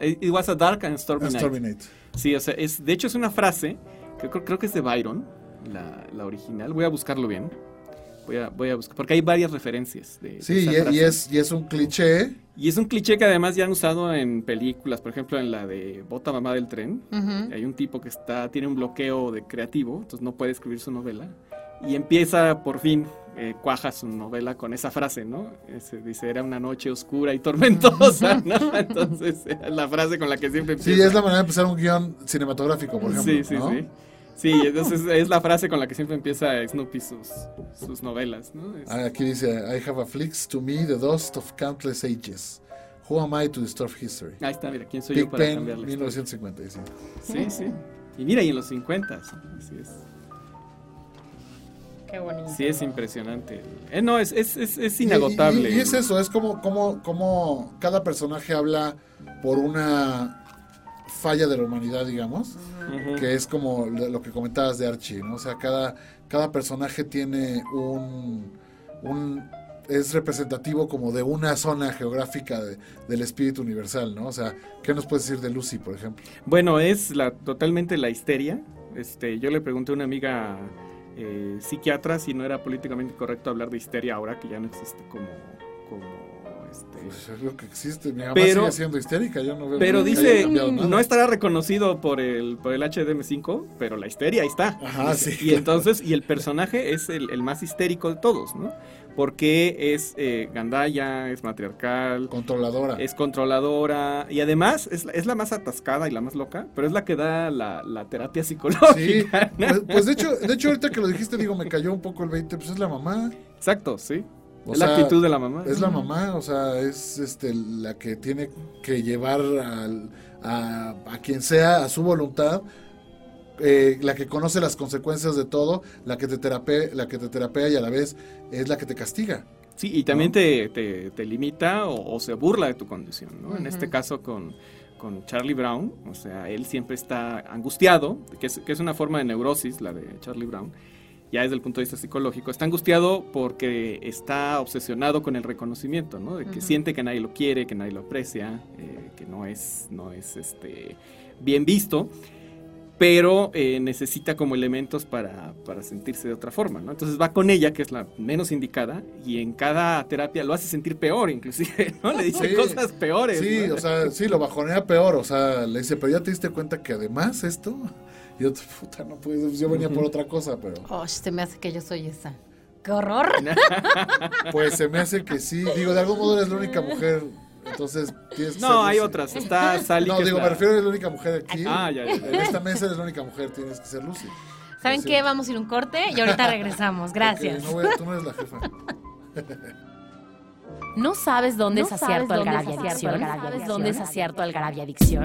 it was a dark and stormy, a night. Stormy Night. Sí, o sea, es, de hecho es una frase que creo, creo que es de Byron, la, la original. Voy a buscarlo bien. Voy a, voy a buscar, porque hay varias referencias de, Sí, y, es, y es un cliché. Y es un cliché que además ya han usado en películas, por ejemplo en la de Bota Mamá del Tren. Hay un tipo que está tiene un bloqueo de creativo, entonces no puede escribir su novela. Y empieza por fin, eh, cuaja su novela con esa frase, ¿no? Ese, dice, era una noche oscura y tormentosa, ¿no? Entonces, es la frase con la que siempre Sí, empieza. es la manera de empezar un guion cinematográfico, por ejemplo. Sí, sí, ¿no? sí. Sí, entonces es la frase con la que siempre empieza Snoopy sus, sus novelas, ¿no? Es- Ah, Aquí dice, I have afflicts to me the dust of countless ages. Who am I to disturb history? Ahí está, mira, ¿quién soy yo para Ben, cambiar la historia? 1955. Sí, sí. Y mira, y en los 50, así es. Qué bonito. Sí, es impresionante. Eh, no, es, es, es, es Y- inagotable. Y, y es eso, es como, como, como cada personaje habla por una falla de la humanidad, digamos, que es como lo lo que comentabas de Archie, ¿no? O sea, cada, cada personaje tiene un, un es representativo como de una zona geográfica de- del espíritu universal, ¿no? O sea, ¿qué nos puedes decir de Lucy, por ejemplo? Bueno, es la, totalmente la histeria. Este, yo le pregunté a una amiga eh, psiquiatra si no era políticamente correcto hablar de histeria ahora que ya no existe como, como este, Pues es lo que existe. Mi mamá Pero- sigue siendo histérica, yo no veo Pero dice, no estará reconocido por el, por el HDM5, pero la histeria ahí está. Ajá, Dice, sí, Y claro. entonces, y el personaje es el, el más histérico de todos, ¿no? Porque es eh, gandalla, es matriarcal, Controladora. es controladora y además es, la- es la más atascada y la más loca, pero es la que da la, la terapia psicológica. pues, pues de hecho, de hecho ahorita que lo dijiste, digo, me cayó un poco el 20, pues es la mamá. Exacto, sí. O es sea, la actitud de la mamá. Es la mamá, o sea, es este la que tiene que llevar al- a, a quien sea a su voluntad, eh, la que conoce las consecuencias de todo, la que te terapea, la que te terapea y a la vez es la que te castiga. Sí, y también te, te- te limita o, o se burla de tu condición, ¿no? En este caso con, con Charlie Brown, o sea, él siempre está angustiado, que es, que es una forma de neurosis, la de Charlie Brown, ya desde el punto de vista psicológico, está angustiado porque está obsesionado con el reconocimiento, ¿no? De que siente que nadie lo quiere, que nadie lo aprecia, eh, que no es, no es este, bien visto pero eh, necesita como elementos para, para, sentirse de otra forma, ¿no? Entonces va con ella, que es la menos indicada, y en cada terapia lo hace sentir peor, inclusive, ¿no? Le dice cosas peores. Sí, o sea, sí, lo bajonea peor, o sea, le dice, pero ya te diste cuenta que además esto, y yo, puta, no puedes, yo venía por otra cosa, pero... Oh, se me hace que yo soy esa. ¡Qué horror! pues se me hace que sí, digo, de algún modo eres la única mujer entonces tienes que No, hay otras. Está Sally. No, digo, me refiero a la única mujer aquí. Ah, ya, ya, En esta mesa eres la única mujer, tienes que ser Lucy. ¿Saben qué? Vamos a ir un corte y ahorita regresamos. Gracias. no voy, tú no eres la jefa. ¿No sabes dónde es acierto Algarabia Adicción? ¿Sabes dónde es acierto Algarabia Adicción?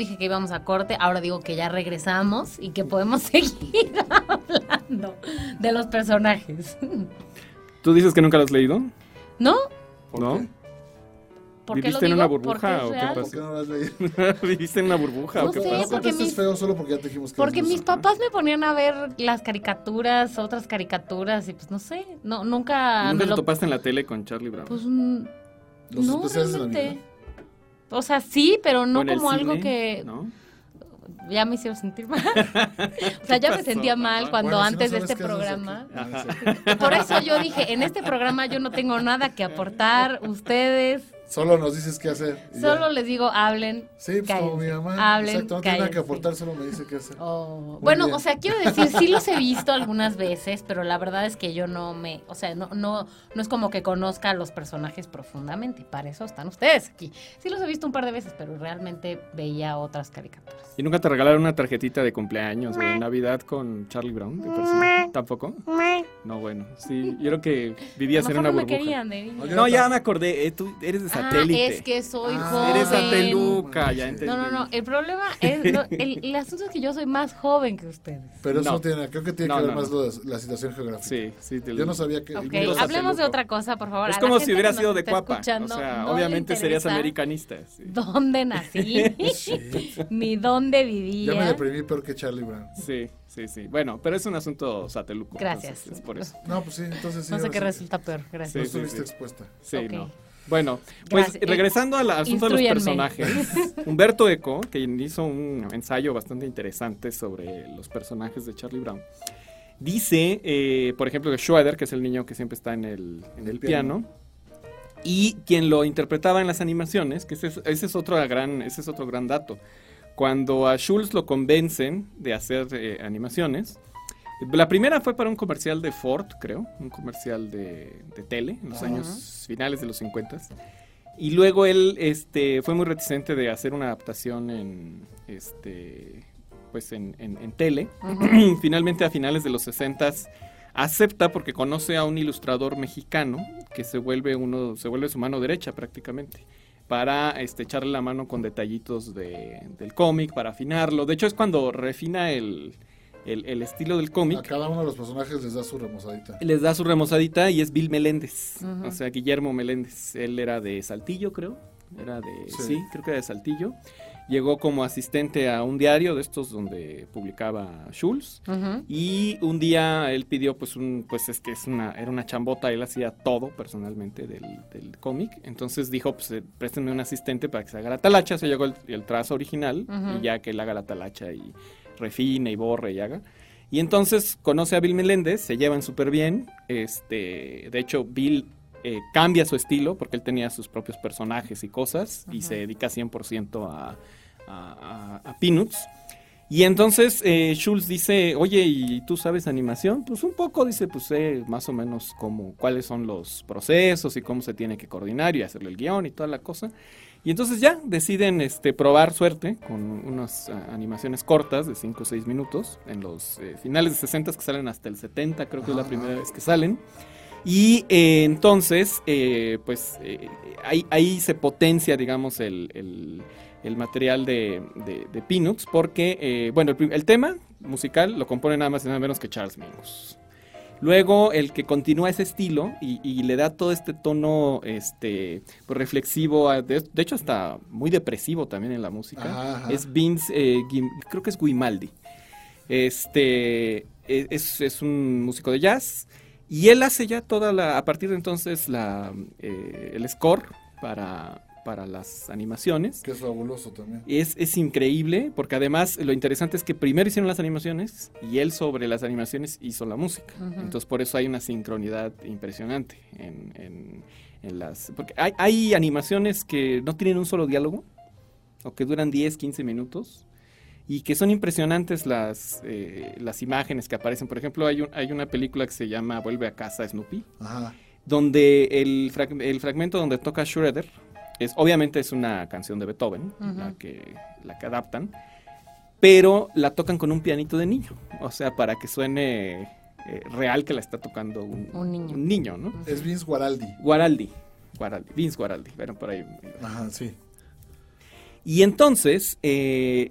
dije que íbamos a corte, ahora digo que ya regresamos y que podemos seguir hablando de los personajes. ¿Tú dices que nunca lo has leído? ¿No? ¿No? ¿Viviste en una burbuja o qué pasa? ¿Por qué no lo has leído? ¿Viviste en una burbuja o qué pasa? No porque mis... feo solo porque ya te dijimos que Porque mis papás me ponían a ver las caricaturas, otras caricaturas y pues no sé, no nunca ¿Nunca me lo topaste en la tele con Charlie Brown? Pues Los no, realmente. O sea, sí, pero no como algo que... Ya me hicieron sentir mal. o sea, ya me sentía mal cuando antes de este programa. Por eso yo dije, en este programa yo no tengo nada que aportar. Ustedes Solo nos dices qué hacer. Solo les digo, hablen. Sí, pues como mi mamá. Hablen. Exacto, no tiene nada que aportar, solo me dice qué hacer. Oh. Bueno, o sea, quiero decir, sí los he visto algunas veces, pero la verdad es que yo no me. O sea, no, no, no es como que conozca a los personajes profundamente. Para eso están ustedes aquí. Sí los he visto un par de veces, pero realmente veía otras caricaturas. ¿Y nunca te regalaron una tarjetita de cumpleaños o de Navidad con Charlie Brown? ¿Tampoco? No, bueno. Sí, yo creo que vivías en una burbuja. no, ya me acordé. Eh, tú eres de Ah, es que soy ah, joven. Eres sateluca, ya entendí. No, no, no. El problema es. el, asunto es que yo soy más joven que ustedes. Pero eso no. tiene. Creo que tiene que ver más lo de la situación geográfica. Sí, sí. yo no sabía que. Ok, hablemos de otra cosa, por favor. Es como si hubiera sido de Cuapa. O sea, obviamente serías americanista. ¿Dónde nací? Ni dónde vivía. Yo me deprimí peor que Charlie Brown. Sí. Sí, sí. Bueno, pero es un asunto sateluco. Gracias. es por eso. No, pues sí, entonces sí. No sé qué resulta peor. Gracias. no estuviste expuesta. Sí, no. Bueno, pues regresando al asunto de los personajes, Humberto Eco, que hizo un ensayo bastante interesante sobre los personajes de Charlie Brown, dice, eh, por ejemplo, que Schroeder, que es el niño que siempre está en el, en el piano, y quien lo interpretaba en las animaciones, que ese es, ese es, otro, gran, ese es otro gran dato. Cuando a Schulz lo convencen de hacer eh, animaciones, la primera fue para un comercial de Ford, creo, un comercial de, tele en los años finales de los 50. Y luego él este, fue muy reticente de hacer una adaptación en, este, pues en, tele. Finalmente a finales de los 60 acepta porque conoce a un ilustrador mexicano que se vuelve uno, se vuelve su mano derecha prácticamente para este, echarle la mano con detallitos del cómic, para afinarlo. De hecho es cuando refina el, el, estilo del cómic. A cada uno de los personajes les da su remozadita. Les da su remozadita y es Bill Meléndez, o sea, Guillermo Meléndez. Él era de Saltillo, creo. Era de, sí. creo que era de Saltillo. Llegó como asistente a un diario de estos donde publicaba Schulz. Y un día él pidió, pues, un, pues es que es una, era una chambota, él hacía todo personalmente del, cómic. Entonces dijo, pues, eh, préstenme un asistente para que se haga la talacha. Se llegó el, trazo original y ya que él haga la talacha y refine y borre y haga. Y entonces conoce a Bill Meléndez, se llevan súper bien. Este, de hecho, Bill eh, cambia su estilo porque él tenía sus propios personajes y cosas y se dedica 100% a, a, a- a Peanuts. Y entonces eh, Schultz dice, oye, ¿y tú sabes animación? Pues un poco, dice, pues sé más o menos cómo, cuáles son los procesos y cómo se tiene que coordinar y hacerle el guion y toda la cosa. Y entonces ya deciden este, probar suerte con unas ah, animaciones cortas de 5 o 6 minutos en los eh, finales de 60 que salen hasta el 70, creo que es la primera vez que salen. Y eh, entonces, eh, pues eh, ahí, ahí se potencia, digamos, el, el- el material de, de, de Peanuts, porque, eh, bueno, el, el tema musical lo compone nada más y nada menos que Charles Mingus. Luego, el que continúa ese estilo y, y le da todo este tono este, pues, reflexivo, de, de hecho, hasta muy depresivo también en la música, Ajá, ajá. es Vince, eh, creo que es Guimaldi. Este e- es, es un músico de jazz y él hace ya toda la, a partir de entonces la, eh, el score para, para las animaciones. Que es fabuloso también. Es, es increíble porque además lo interesante es que primero hicieron las animaciones y él sobre las animaciones hizo la música. Ujú. Entonces por eso hay una sincronidad impresionante en, en- en las... Porque hay, hay animaciones que no tienen un solo diálogo o que duran 10, 15 minutos y que son impresionantes las, eh, las imágenes que aparecen. Por ejemplo, hay, un- hay una película que se llama Vuelve a casa Snoopy Ajá. donde el, frag- el fragmento donde toca Shredder es obviamente es una canción de Beethoven, la, que, la que adaptan, pero la tocan con un pianito de niño, o sea, para que suene eh, real que la está tocando un, Un niño. ¿no? Es Vince Guaraldi. Guaraldi, Guaraldi, Vince Guaraldi, bueno, por ahí. Ajá, sí. Y entonces, eh,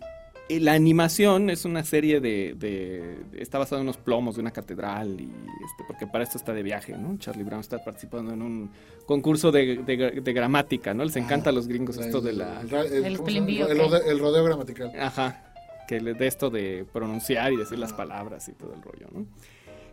la animación es una serie de, de- Está basada en unos plomos de una catedral, y este, porque para esto está de viaje, ¿no? Charlie Brown está participando en un concurso de, de- de gramática, ¿no? Les encanta a los gringos esto de la... El, el- rodeo, el rodeo gramatical. Ajá, que le de esto de pronunciar y decir las palabras y todo el rollo, ¿no?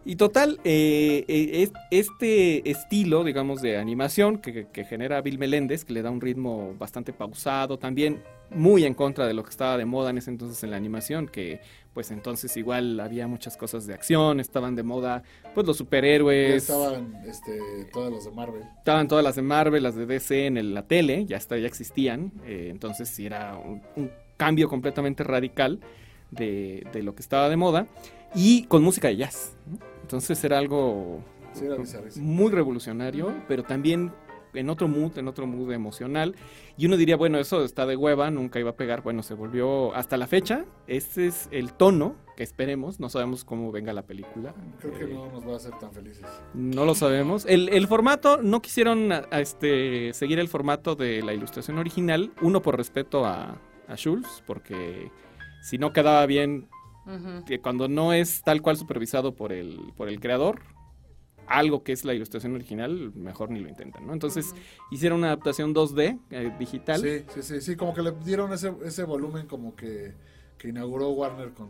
Y total, eh, eh, es- este estilo, digamos, de animación que, que genera Bill Meléndez, que le da un ritmo bastante pausado, también muy en contra de lo que estaba de moda en ese entonces en la animación, que pues entonces igual había muchas cosas de acción, estaban de moda, pues los Ya superhéroes, estaban este, todas las de Marvel. estaban todas las de Marvel, las de DC en el- la tele, ya, está, ya existían, eh, entonces sí era un, un cambio completamente radical de, de lo que estaba de moda y con música de jazz. ¿no? Entonces era algo Sí, era bizarrísimo. muy revolucionario, pero también en otro mood, en otro mood emocional. Y uno diría, bueno, eso está de hueva, nunca iba a pegar. Bueno, se volvió hasta la fecha. Este es el tono que esperemos. No sabemos cómo venga la película. Creo que Eh, no nos va a hacer tan felices. no lo sabemos. El, el formato, no quisieron a- a este, seguir el formato de la ilustración original. Uno por respeto a, a Schulz, porque si no quedaba bien, Que cuando no es tal cual supervisado por el, por el creador, algo que es la ilustración original, mejor ni lo intentan, ¿no? Entonces hicieron una adaptación 2D eh, digital. Sí, sí, sí, sí, como que le dieron ese, ese volumen como que, que inauguró Warner con,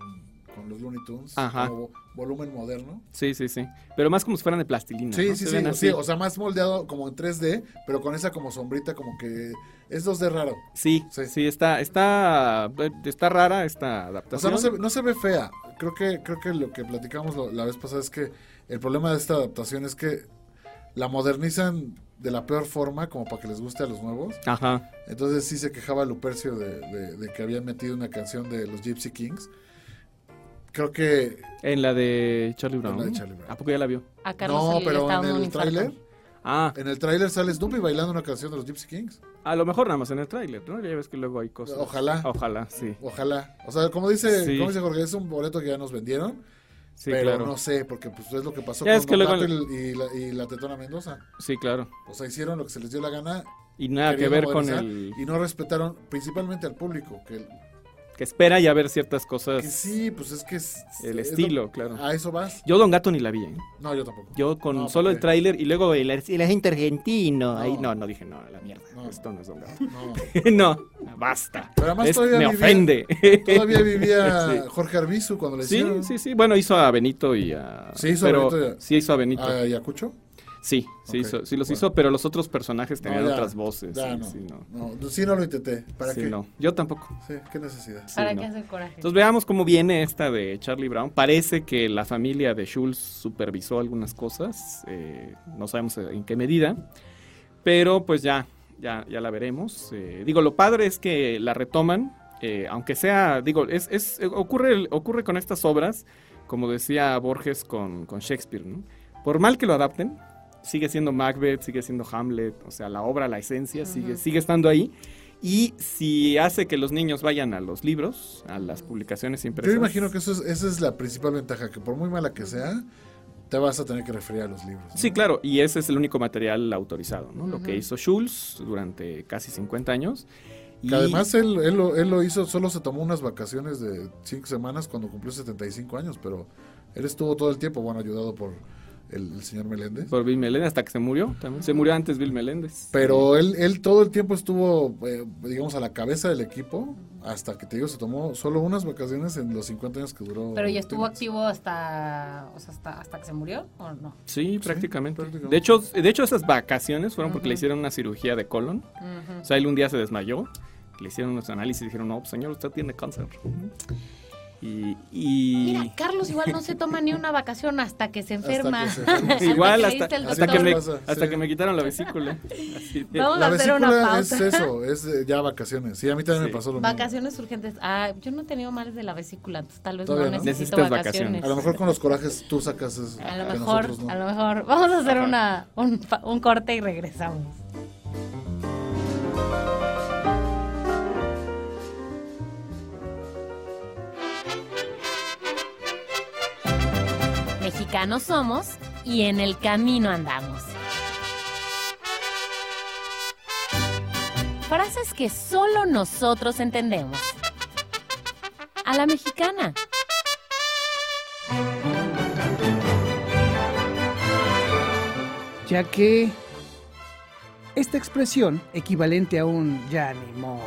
con los Looney Tunes. Ajá. Como volumen moderno. Sí, sí, sí. Pero más como si fueran de plastilina. Sí, ¿no? sí, sí, o sea, más moldeado como en 3D, pero con esa como sombrita como que es 2D raro. Sí, Sí. sí, está, está, está rara esta O adaptación. sea, no se, no se ve fea. Creo que, creo que lo que platicamos la vez pasada es que el problema de esta adaptación es que la modernizan de la peor forma como para que les guste a los nuevos. Ajá. Entonces sí se quejaba Lupercio de, de- de que habían metido una canción de los Gypsy Kings. Creo que... En la de Charlie Brown. En la de Charlie Brown. ¿A poco ya la vio? A Carlos no, pero en el tráiler... Ah, En el tráiler sale Snoopy bailando una canción de los Gypsy Kings. a lo mejor nada más en el tráiler, ¿no? Ya ves que luego hay cosas. Ojalá. Ojalá, sí. Ojalá. O sea, como dice, Sí. como dice Jorge, es un boleto que ya nos vendieron. Sí, pero claro. no sé, porque pues es lo que pasó Ya con es que luego- y, la, y la Tetona Mendoza. Sí, claro. O sea, hicieron lo que se les dio la gana Y nada que ver con el... Y no respetaron principalmente al público. Que, Que espera ya ver ciertas cosas. que sí, pues es que es... El es estilo, lo- claro. A eso vas. Yo Don Gato ni la vi, ¿eh? No, yo tampoco. Yo con No, solo el tráiler y luego el, el agente argentino. No. Ahí no, no dije, no, la mierda. No. Esto no es Don Gato. No. no, basta. Pero además Es- todavía me vivía- ofende. Todavía vivía Sí. Jorge Arbizu cuando le Sí, hicieron. sí, sí. Bueno, hizo a Benito y a. Sí, hizo a Benito y a- Sí, hizo a Benito. ¿A Ayacucho? Sí, sí, hizo, sí los bueno. hizo, pero los otros personajes tenían No, ya, otras voces. Ya sí, no. sí, no. no. Sí, no lo intenté. ¿Para Sí, qué? no. Yo tampoco. Sí, qué necesidad. Sí, ¿Para no. qué hacer coraje? Entonces veamos cómo viene esta de Charlie Brown. Parece que la familia de Schultz supervisó algunas cosas. eh, no sabemos en qué medida. Pero pues ya, ya, ya la veremos. Eh, digo, lo padre es que la retoman eh, aunque sea, digo, es, es, ocurre, ocurre con estas obras, como decía Borges con, con Shakespeare, ¿no? Por mal que lo adapten, sigue siendo Macbeth, sigue siendo Hamlet, o sea, la obra, la esencia, sigue, sigue estando ahí. Y si hace que los niños vayan a los libros, a las publicaciones impresas. Yo imagino que eso es, esa es la principal ventaja, que por muy mala que sea, te vas a tener que referir a los libros. Sí, claro, y ese es el único material autorizado, ¿no? Lo que hizo Schulz durante casi 50 años. Y... además él, él, lo, él, lo, hizo, solo se tomó unas vacaciones de 5 semanas cuando cumplió 75 años, pero él estuvo todo el tiempo, bueno, ayudado por el, señor Meléndez. Por Bill Meléndez, hasta que se murió también. Se murió antes Bill Meléndez. Pero él, él todo el tiempo estuvo, eh, digamos, a la cabeza del equipo, hasta que te digo, se tomó solo unas vacaciones en los 50 años que duró. Pero ya estuvo activo hasta, o sea, hasta, hasta, que se murió, ¿o no? Sí, prácticamente. De, hecho, de hecho, esas vacaciones fueron porque le hicieron una cirugía de colon. O sea, él un día se desmayó, le hicieron unos análisis y dijeron, no, pues, señor, usted tiene cáncer. Y, Mira, Carlos igual no se toma ni una vacación hasta que se enferma. igual hasta, que, me, hasta que me quitaron la vesícula. Vamos a hacer una pausa. es eso, es ya vacaciones. Sí, a mí también me pasó lo mismo. Vacaciones urgentes. Ah, yo no he tenido males de la vesícula, tal vez no, necesito vacaciones. A lo mejor con los corajes tú sacas eso. A lo mejor, a lo mejor. Vamos a hacer una, un, un corte y regresamos. Mexicanos somos y en el camino andamos. Frases que solo nosotros entendemos. A la mexicana. Ya que esta expresión, equivalente a un ya ni modo,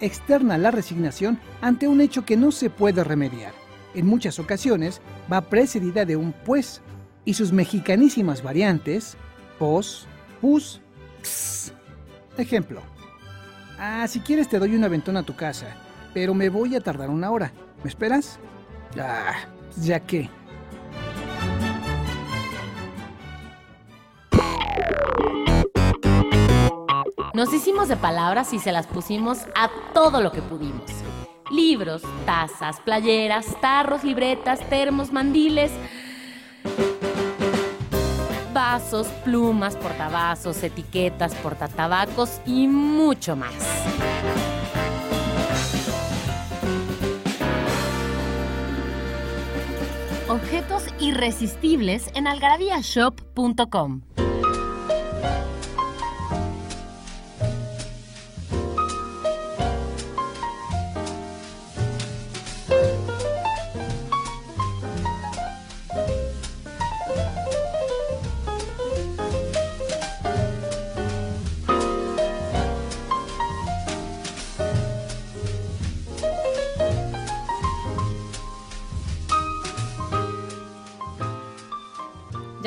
externa la resignación ante un hecho que no se puede remediar en muchas ocasiones va precedida de un pues y sus mexicanísimas variantes pos, pus, ps. Ejemplo. Ah, si quieres te doy un aventón a tu casa, pero me voy a tardar una hora. ¿Me esperas? Ah, ya que. Nos hicimos de palabras y se las pusimos a todo lo que pudimos libros, tazas, playeras, tarros, libretas, termos, mandiles, vasos, plumas, portavasos, etiquetas, portatabacos y mucho más. Objetos irresistibles en algarabíashop.com.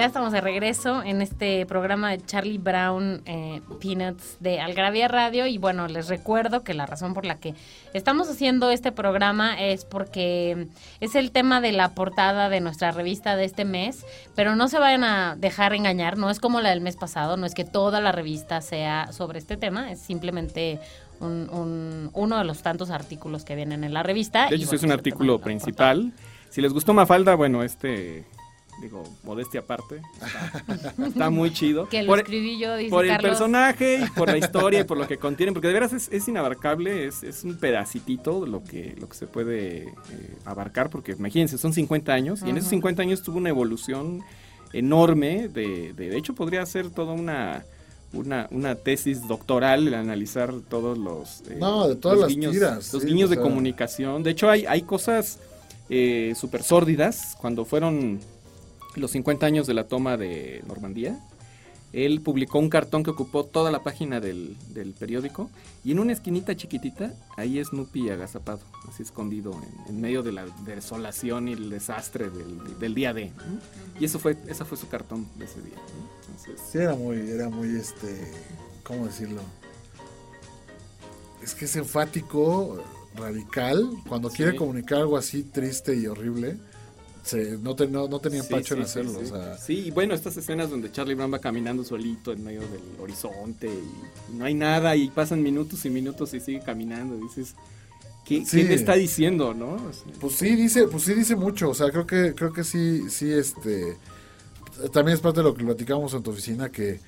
Ya estamos de regreso en este programa de Charlie Brown eh, Peanuts de Algravia Radio y bueno, les recuerdo que la razón por la que estamos haciendo este programa es porque es el tema de la portada de nuestra revista de este mes, pero no se vayan a dejar engañar, no es como la del mes pasado, no es que toda la revista sea sobre este tema, es simplemente un, uno de los tantos artículos que vienen en la revista. De hecho, es un artículo principal. Si les gustó Mafalda, bueno, este digo, modestia aparte, está, muy chido. Que lo por, escribí yo, dice Por el personaje y por la historia y por lo que contiene, porque de veras es, inabarcable, es, es, un pedacitito de lo que, lo que se puede eh, abarcar, porque imagínense, son 50 años y en esos 50 años tuvo una evolución enorme, de, de, hecho podría ser toda una... Una, una, tesis doctoral el analizar todos los eh, no de todas las niños, tiras, los niños de comunicación. De hecho hay hay cosas eh, súper sórdidas cuando fueron los 50 años de la toma de Normandía, él publicó un cartón que ocupó toda la página del, periódico y en una esquinita chiquitita, ahí es Snoopy agazapado, así escondido en, medio de la desolación y el desastre del, día de. Y eso fue, esa fue su cartón de ese día. Sí, era muy, era muy, este, ¿cómo decirlo? Es que es enfático, radical, cuando quiere comunicar algo así triste y horrible no, no, tenía empacho en hacerlo. Sí, y bueno, estas escenas donde Charlie Brown va caminando solito en medio del horizonte y, no hay nada y pasan minutos y minutos y sigue caminando. dices, ¿Qué, Sí. ¿Quién está diciendo, no? Pues sí dice, pues sí dice mucho, o sea, creo que creo que sí sí este también es parte de lo que platicamos en tu oficina que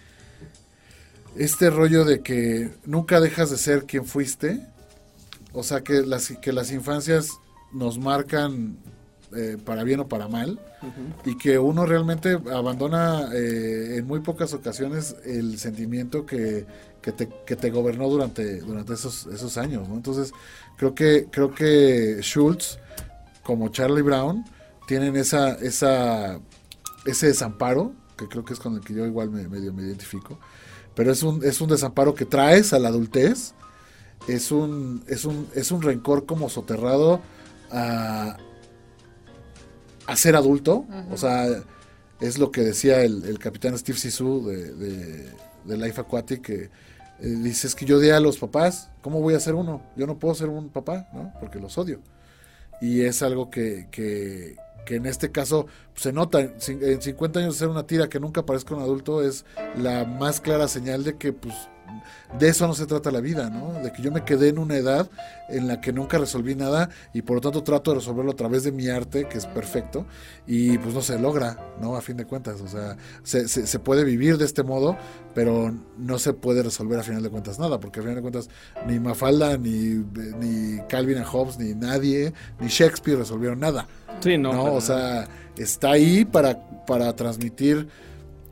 este rollo de que nunca dejas de ser quien fuiste, o sea, que las que las infancias nos marcan eh, para bien o para mal y que uno realmente abandona eh, en muy pocas ocasiones el sentimiento que, que, te, que te gobernó durante, durante esos, esos años, ¿no? Entonces, creo que, creo que Schultz, como Charlie Brown, tienen esa, esa, ese desamparo, que creo que es con el que yo igual me, medio me identifico, pero es un, es un desamparo que traes a la adultez, es un, es un, es un rencor como soterrado a, a ser adulto, o sea, es lo que decía el, el capitán Steve Sisu de, de, de Life Aquatic, que eh, dice, es que yo odié a los papás, ¿cómo voy a ser uno? Yo no puedo ser un papá, ¿no? Porque los odio. Y es algo que, que, que en este caso pues, se nota, en 50 años de ser una tira que nunca parezca un adulto es la más clara señal de que pues de eso no se trata la vida, ¿no? De que yo me quedé en una edad en la que nunca resolví nada y por lo tanto trato de resolverlo a través de mi arte, que es perfecto, y pues no se logra, ¿no? A fin de cuentas, o sea, se, se, se puede vivir de este modo, pero no se puede resolver a final de cuentas nada, porque a final de cuentas ni Mafalda, ni, ni Calvin and Hobbes, ni nadie, ni Shakespeare resolvieron nada. Sí, no. No, o sea, está ahí para, para transmitir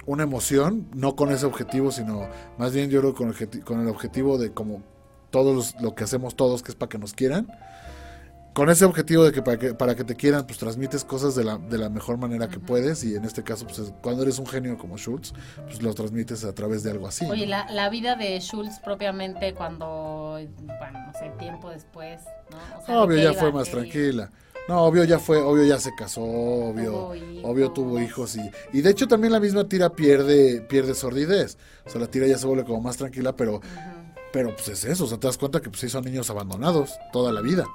una emoción, no con ese objetivo, sino más bien yo creo con con el objetivo de como todos los- lo que hacemos todos, que es para que nos quieran. Con ese objetivo de que para que, para que te quieran, pues transmites cosas de la, de la mejor manera que puedes. Y en este caso, pues es- cuando eres un genio como Schultz, pues lo transmites a través de algo así. Oye, ¿no? la, la vida de Schultz propiamente cuando, bueno, no sé, tiempo después, ¿no? O sea, ¿de Obvio ya iba? fue más ¿Qué- tranquila. No, obvio ya fue, obvio ya se casó, obvio, obvio tuvo hijos y, y de hecho también la misma tira pierde, pierde sordidez. O sea, la tira ya se vuelve como más tranquila, pero, pero pues es eso, o sea, te das cuenta que pues sí son niños abandonados toda la vida,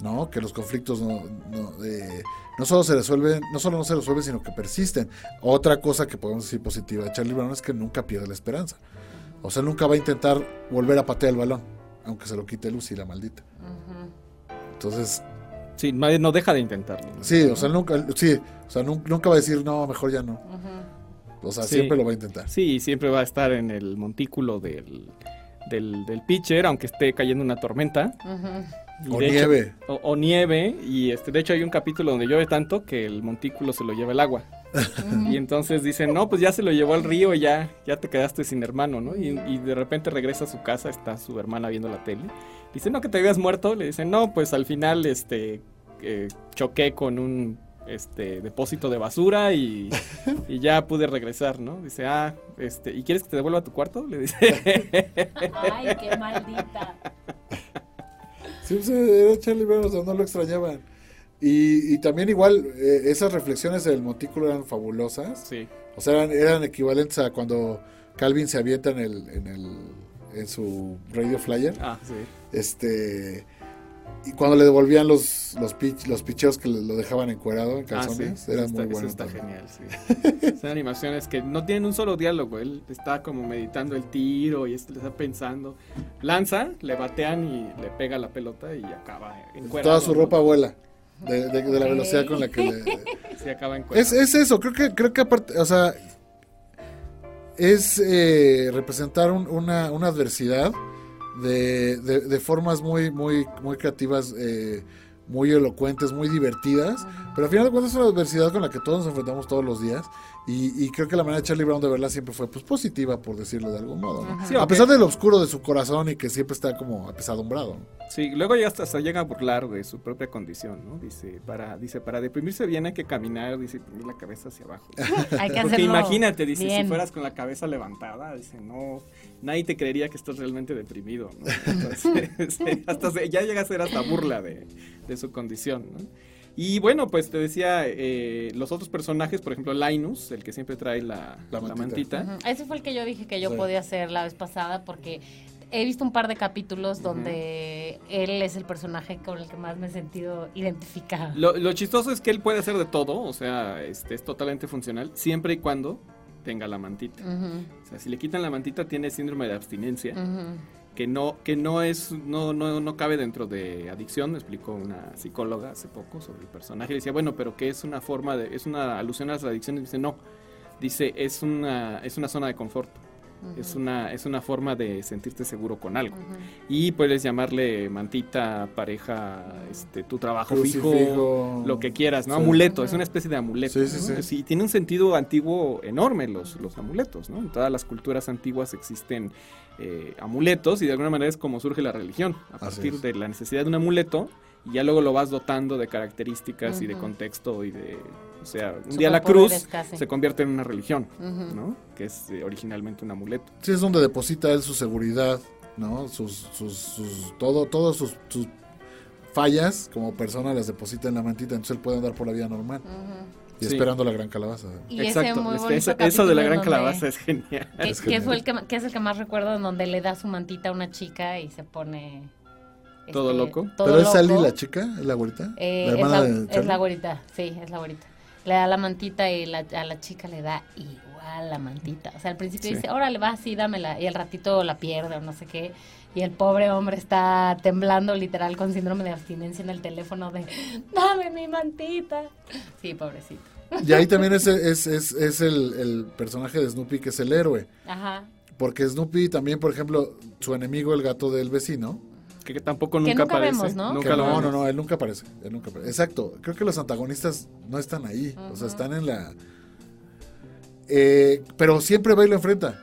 ¿no? Que los conflictos no, no, eh, no solo se resuelven, no solo no se resuelven, sino que persisten. Otra cosa que podemos decir positiva de Charlie Brown es que nunca pierde la esperanza. O sea, nunca va a intentar volver a patear el balón, aunque se lo quite Lucy, la maldita. Entonces, Sí, no deja de intentarlo. Sí, o sea, nunca, sí, o sea, nun- nunca, va a decir, no, mejor ya no. O sea, Sí. siempre lo va a intentar. Sí, siempre va a estar en el montículo del, del, del pitcher, aunque esté cayendo una tormenta. O hecho- nieve. o, o nieve, y este, de hecho hay un capítulo donde llueve tanto que el montículo se lo lleva el agua. y entonces dicen, no, pues ya se lo llevó al río y ya, ya te quedaste sin hermano, ¿no? Y, y de repente regresa a su casa, está su hermana viendo la tele. Dice, no, que te habías muerto. Le dicen, no, pues al final este, eh, choqué con un este, depósito de basura y, y ya pude regresar, ¿no? Dice, ah, este, ¿y quieres que te devuelva a tu cuarto? Le dice. Ay, qué maldita. Sí, pues, era Charlie Brown, o sea, no lo extrañaban. Y, y también igual, eh, esas reflexiones del montículo eran fabulosas. sí. O sea, eran, eran equivalentes a cuando Calvin se avienta en el, en el, en su radio flyer. Ah, sí. Este, y cuando le devolvían los, los, pitch, los picheos que lo dejaban encuerado en Ah, sí. calzones, Eso está, muy eso bueno. está también. genial, sí. Son animaciones que no tienen un solo diálogo. Él está como meditando el tiro y est- está pensando. Lanza, le batean y le pega la pelota y acaba encuerado. Toda su ropa vuela. De, de- de la velocidad con la que le, Sí, acaba encuerado. Es, es eso, creo que, creo que aparte, o sea, es eh, representar un- una, una adversidad de, de- de formas muy, muy, muy creativas, eh, muy elocuentes, muy divertidas, pero al final de cuentas es una adversidad con la que todos nos enfrentamos todos los días y, y creo que la manera de Charlie Brown de verla siempre fue pues positiva, por decirlo de algún modo. ¿no? Sí, A pesar de lo oscuro de su corazón y que siempre está como apesadumbrado. ¿no? Sí, luego ya hasta se llega a burlar de su propia condición, ¿no? Dice, para, dice, para deprimirse bien hay que caminar, dice, poner la cabeza hacia abajo. Hay que Porque imagínate, dice, bien. si fueras con la cabeza levantada, dice, no, nadie te creería que estás realmente deprimido, ¿no? Entonces, hasta se- ya llega a ser hasta burla de, de su condición, ¿no? Y bueno, pues te decía, eh, los otros personajes, por ejemplo, Linus, el que siempre trae la, La la mantita. Ese fue el que yo dije que yo Sí. podía hacer la vez pasada porque he visto un par de capítulos donde él es el personaje con el que más me he sentido identificada. Lo, lo chistoso es que él puede hacer de todo, o sea, este, es totalmente funcional, siempre y cuando tenga la mantita. O sea, si le quitan la mantita tiene síndrome de abstinencia. ujú. Que no que no es no, no, no cabe dentro de adicción explicó una psicóloga hace poco sobre el personaje y decía bueno pero que es una forma de es una alusión a las adicciones dice no dice es una es una zona de confort es una es una forma de sentirte seguro con algo y puedes llamarle mantita pareja este tu trabajo fijo lo que quieras no Sí. amuleto es una especie de amuleto Sí, sí, ¿no? sí. Y tiene un sentido antiguo enorme los, los amuletos, ¿no? En todas las culturas antiguas existen eh, amuletos y de alguna manera es como surge la religión, a partir de la necesidad de un amuleto y ya luego lo vas dotando de características y de contexto y de, o sea, un día la cruz se convierte en una religión. ¿no? Que es eh, originalmente un amuleto. Sí, es donde deposita él su seguridad, ¿no? Sus, sus, sus todo, todos sus, sus fallas como persona las deposita en la mantita, entonces él puede andar por la vida normal y Sí. esperando la gran calabaza. Y ese Exacto, muy este, eso, eso de la gran donde- calabaza es genial. Que, Es que el que, es el que más recuerdo, en donde le da su mantita a una chica y se pone... ¿Todo loco? todo ¿Pero es loco. Sally la chica? ¿Es la güerita? Eh, la es, la, de es la güerita, sí, es la güerita. Le da la mantita y la- a la chica le da igual la mantita. O sea, al principio Sí. dice, órale, va, sí, dámela. Y al ratito la pierde o no sé qué. Y el pobre hombre está temblando literal con síndrome de abstinencia en el teléfono de, dame mi mantita. Sí, pobrecito. Y ahí también es, es, es, es el, el personaje de Snoopy que es el héroe. Ajá. Porque Snoopy también, por ejemplo, su enemigo, el gato del vecino, Que, tampoco Que nunca, aparece. vemos, ¿no? Nunca que lo no, no, vemos. no, él nunca aparece, él nunca aparece. Exacto, creo que los antagonistas no están ahí, o sea, están en la... Eh, pero siempre va y lo enfrenta.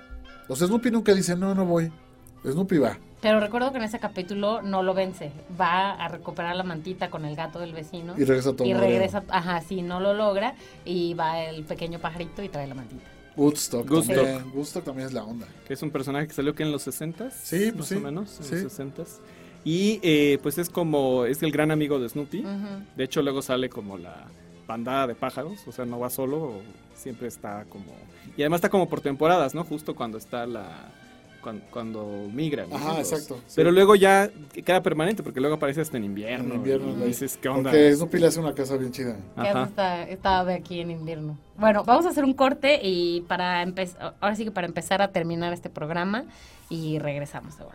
O sea, Snoopy nunca dice, no, no voy. Snoopy va. Pero recuerdo que en ese capítulo no lo vence. Va a recuperar la mantita con el gato del vecino. Y regresa todo Y regresa, ajá, sí, no lo logra. Y va el pequeño pajarito y trae la mantita. Woodstock, Woodstock. también. Woodstock también es la onda. que es un personaje que salió que en los 60 Sí, pues más sí, o menos, en sí. los 60 Y eh, pues es como, es el gran amigo de Snoopy. De hecho, luego sale como la bandada de pájaros, o sea, no va solo, siempre está como... Y además está como por temporadas, ¿no? Justo cuando está la... Cuando, cuando migran. ¿no? Ajá, Los- exacto, sí. Pero luego ya queda permanente, porque luego aparece hasta en invierno. En invierno, y dices, ¿qué onda? Porque Snoopy le hace una casa bien chida. ¿Qué hace Ajá. esta, esta ave aquí en invierno? Bueno, vamos a hacer un corte y para empezar, ahora sí que para empezar a terminar este programa y regresamos de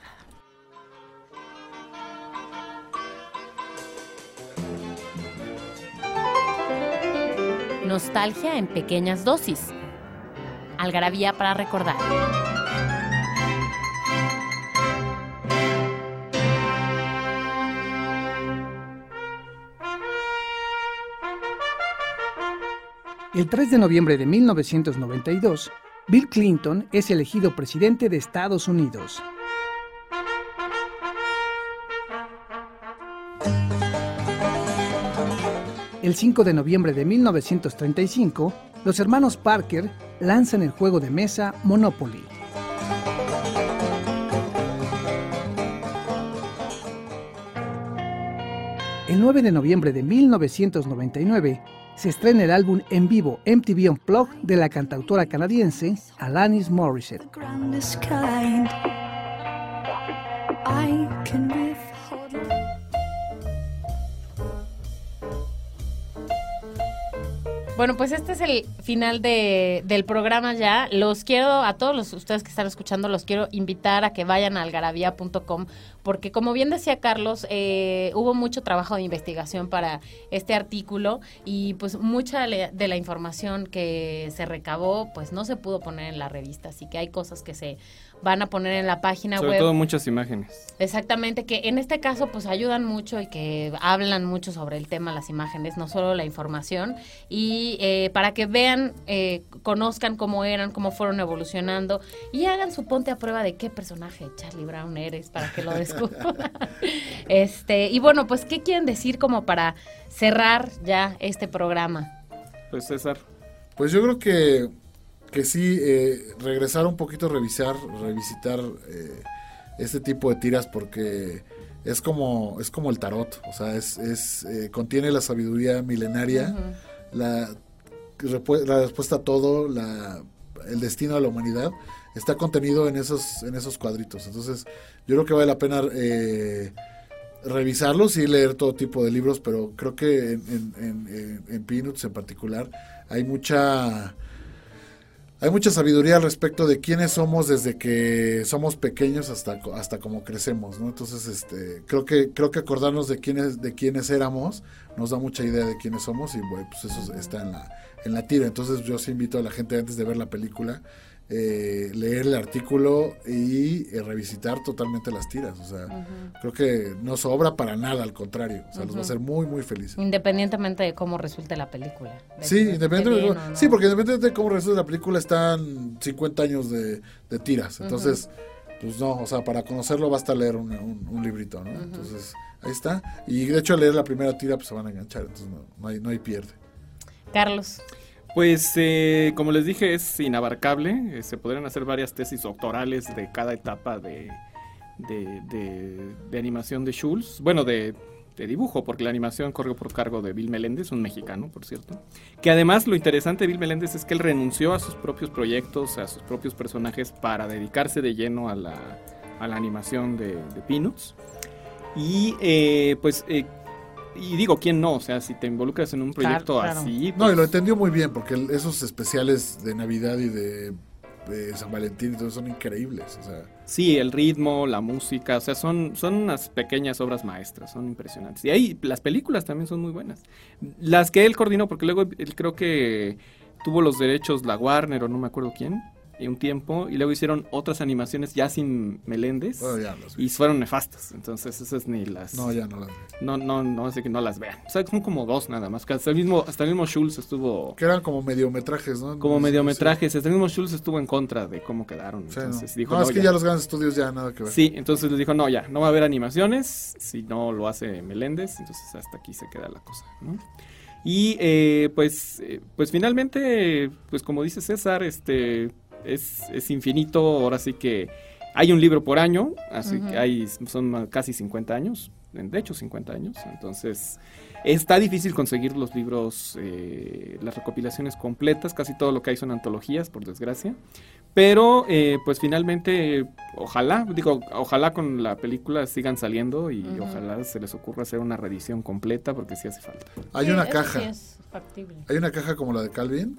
Nostalgia en pequeñas dosis. Algarabía para recordar. El 3 de noviembre de 1992, Bill Clinton es elegido presidente de Estados Unidos. El 5 de noviembre de 1935, los hermanos Parker lanzan el juego de mesa Monopoly. El 9 de noviembre de 1999 se estrena el álbum en vivo MTV Unplugged de la cantautora canadiense Alanis Morissette. Bueno, pues este es el final de, del programa ya. Los quiero, a todos los, ustedes que están escuchando, los quiero invitar a que vayan a algarabía.com porque como bien decía Carlos, eh, hubo mucho trabajo de investigación para este artículo y pues mucha de la información que se recabó pues no se pudo poner en la revista, así que hay cosas que se van a poner en la página Sobre web. todo muchas imágenes. Exactamente, que en este caso pues ayudan mucho y que hablan mucho sobre el tema, las imágenes, no solo la información, y eh, para que vean, eh, conozcan cómo eran, cómo fueron evolucionando y hagan su ponte a prueba de qué personaje Charlie Brown eres para que lo descubran. este, y bueno, pues qué quieren decir como para cerrar ya este programa. Pues César, Pues yo creo que, que sí, eh, regresar un poquito, revisar, revisitar eh, este tipo de tiras porque es como, es como el tarot, o sea, es, es, eh, contiene la sabiduría milenaria, la, la respuesta a todo, la, el destino de la humanidad, está contenido en esos, en esos cuadritos. Entonces, yo creo que vale la pena eh, revisarlos y leer todo tipo de libros, pero creo que en, en, en- en- en Peanuts en particular hay mucha hay mucha sabiduría al respecto de quiénes somos desde que somos pequeños hasta, hasta como crecemos, ¿no? Entonces, este, creo que, creo que acordarnos de quiénes, de quiénes éramos nos da mucha idea de quiénes somos y bueno, pues eso está en la, en la tira. Entonces yo sí invito a la gente antes de ver la película, eh, leer el artículo y eh, revisitar totalmente las tiras. O sea, creo que no sobra para nada, al contrario. O sea, los va a hacer muy, muy felices. Independientemente de cómo resulte la película. Sí, independientemente no. sí, porque independientemente de cómo resulta la película están 50 años de, de tiras. Entonces, pues no, o sea, para conocerlo basta leer un, un- un librito, ¿no? Entonces, ahí está. Y de hecho, al leer la primera tira, pues se van a enganchar. Entonces, no, no hay, no hay pierde. Carlos. Pues eh, como les dije es inabarcable, eh, se podrían hacer varias tesis doctorales de cada etapa de, de, animación de Schulz, bueno de, de dibujo, porque la animación corrió por cargo de Bill Meléndez, un mexicano por cierto, que además lo interesante de Bill Meléndez es que él renunció a sus propios proyectos, a sus propios personajes para dedicarse de lleno a la, a la animación de, de Peanuts. Y eh, pues, y digo, ¿quién no? O sea, si te involucras en un proyecto claro. así... No, y lo pues, entendió muy bien, porque esos especiales de Navidad y de, de San Valentín y todo eso son increíbles. O sea, Sí, el ritmo, la música, o sea, son, son unas pequeñas obras maestras, son impresionantes. Y ahí las películas también son muy buenas. Las que él coordinó, porque luego él creo que tuvo los derechos la Warner o no me acuerdo quién, un tiempo, y luego hicieron otras animaciones ya sin Meléndez. ya. Y fueron nefastas, entonces esas ni las... No, ya no las. No, no, no, así que no las vean. O sea, son como dos nada más. que Hasta el mismo, hasta el mismo Schulz estuvo... Que eran como mediometrajes, ¿no? Como Sí, mediometrajes, hasta el mismo Schulz estuvo en contra de cómo quedaron. sí. Entonces no. dijo, No, no, es que ya". ya los grandes estudios ya nada que ver. Sí, entonces les dijo, no, ya, no va a haber animaciones si no lo hace Meléndez, entonces hasta aquí se queda la cosa, ¿no? Y eh, pues, eh, pues finalmente, pues como dice César, este es, es infinito, ahora sí que hay un libro por año, así que hay, son casi 50 años, de hecho 50 años, entonces está difícil conseguir los libros, eh, las recopilaciones completas, casi todo lo que hay son antologías, por desgracia. Pero, eh, pues finalmente, ojalá, digo, ojalá con la película sigan saliendo y ojalá se les ocurra hacer una reedición completa porque sí hace falta. Hay Sí, una caja. sí es factible. Hay una caja como la de Calvin.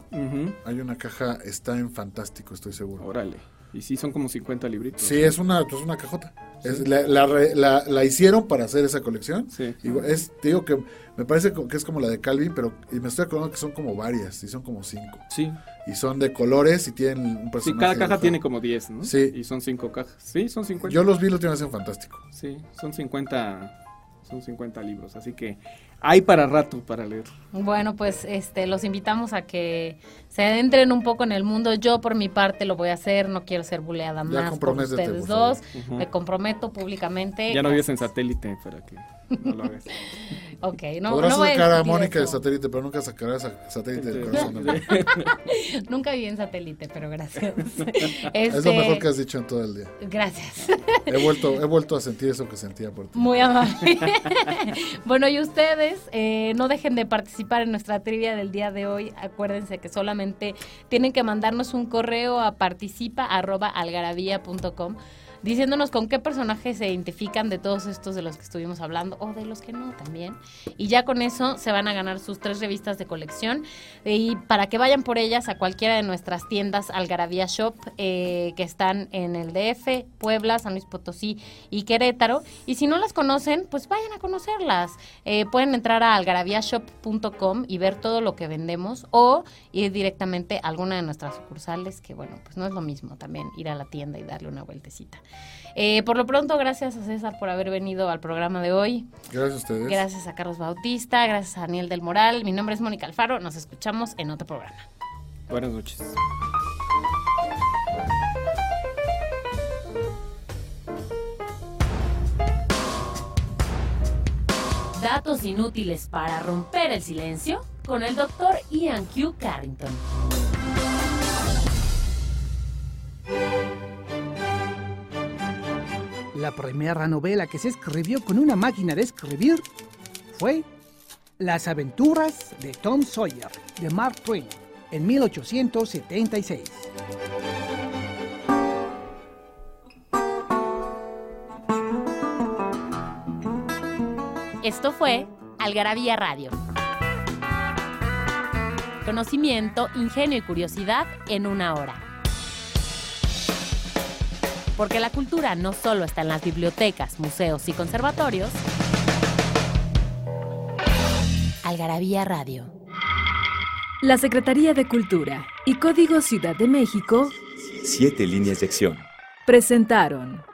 Hay una caja, está en fantástico, estoy seguro. Órale. Y sí, son como 50 libritos. Sí, es una, pues una cajota. Es- la, la re- la- la hicieron para hacer esa colección. Sí. Es, te digo que me parece que es como la de Calvin, pero y me estoy acordando que son como varias, y son como cinco. Sí, Y son de colores y tienen un sí, personaje. cada caja dibujado. tiene como 10, ¿no? Sí. Y son 5 cajas. Sí, son 50. Yo los vi la última vez en Fantástico. Sí, son 50, son 50 libros, así que hay para rato para leer. Bueno, pues este los invitamos a que se adentren un poco en el mundo. Yo por mi parte lo voy a hacer, no quiero ser buleada más por ustedes por dos. Me comprometo públicamente. Ya no vives en satélite para que no lo hagas. Ok, no, Podrás no voy sacar a discutir Mónica de satélite, pero nunca sacarás a satélite del corazón. ¿no? Nunca viví en satélite, pero gracias. Es lo Este, mejor que has dicho en todo el día. Gracias. He vuelto, he vuelto a sentir eso que sentía por ti. Muy amable. bueno, y ustedes eh, no dejen de participar en nuestra trivia del día de hoy. Acuérdense que solamente tienen que mandarnos un correo a participa@algarabía.com diciéndonos con qué personajes se identifican de todos estos de los que estuvimos hablando o de los que no también. Y ya con eso se van a ganar sus tres revistas de colección y para que vayan por ellas a cualquiera de nuestras tiendas Algarabía Shop eh, que están en el DF, Puebla, San Luis Potosí y Querétaro. Y si no las conocen, pues vayan a conocerlas. Eh, pueden entrar a algarabiashop.com y ver todo lo que vendemos o ir directamente a alguna de nuestras sucursales, que bueno, pues no es lo mismo también ir a la tienda y darle una vueltecita. Eh, por lo pronto, gracias a César por haber venido al programa de hoy. Gracias a ustedes. Gracias a Carlos Bautista, gracias a Daniel del Moral. Mi nombre es Mónica Alfaro. Nos escuchamos en otro programa. Buenas noches. Datos inútiles para romper el silencio con el doctor Ian Q. Carrington. La primera novela que se escribió con una máquina de escribir fue Las aventuras de Tom Sawyer de Mark Twain en 1876. Esto fue Algarabía Radio. Conocimiento, ingenio y curiosidad en una hora. Porque la cultura no solo está en las bibliotecas, museos y conservatorios. Algarabía Radio. La Secretaría de Cultura y Código Ciudad de México Siete líneas de acción. presentaron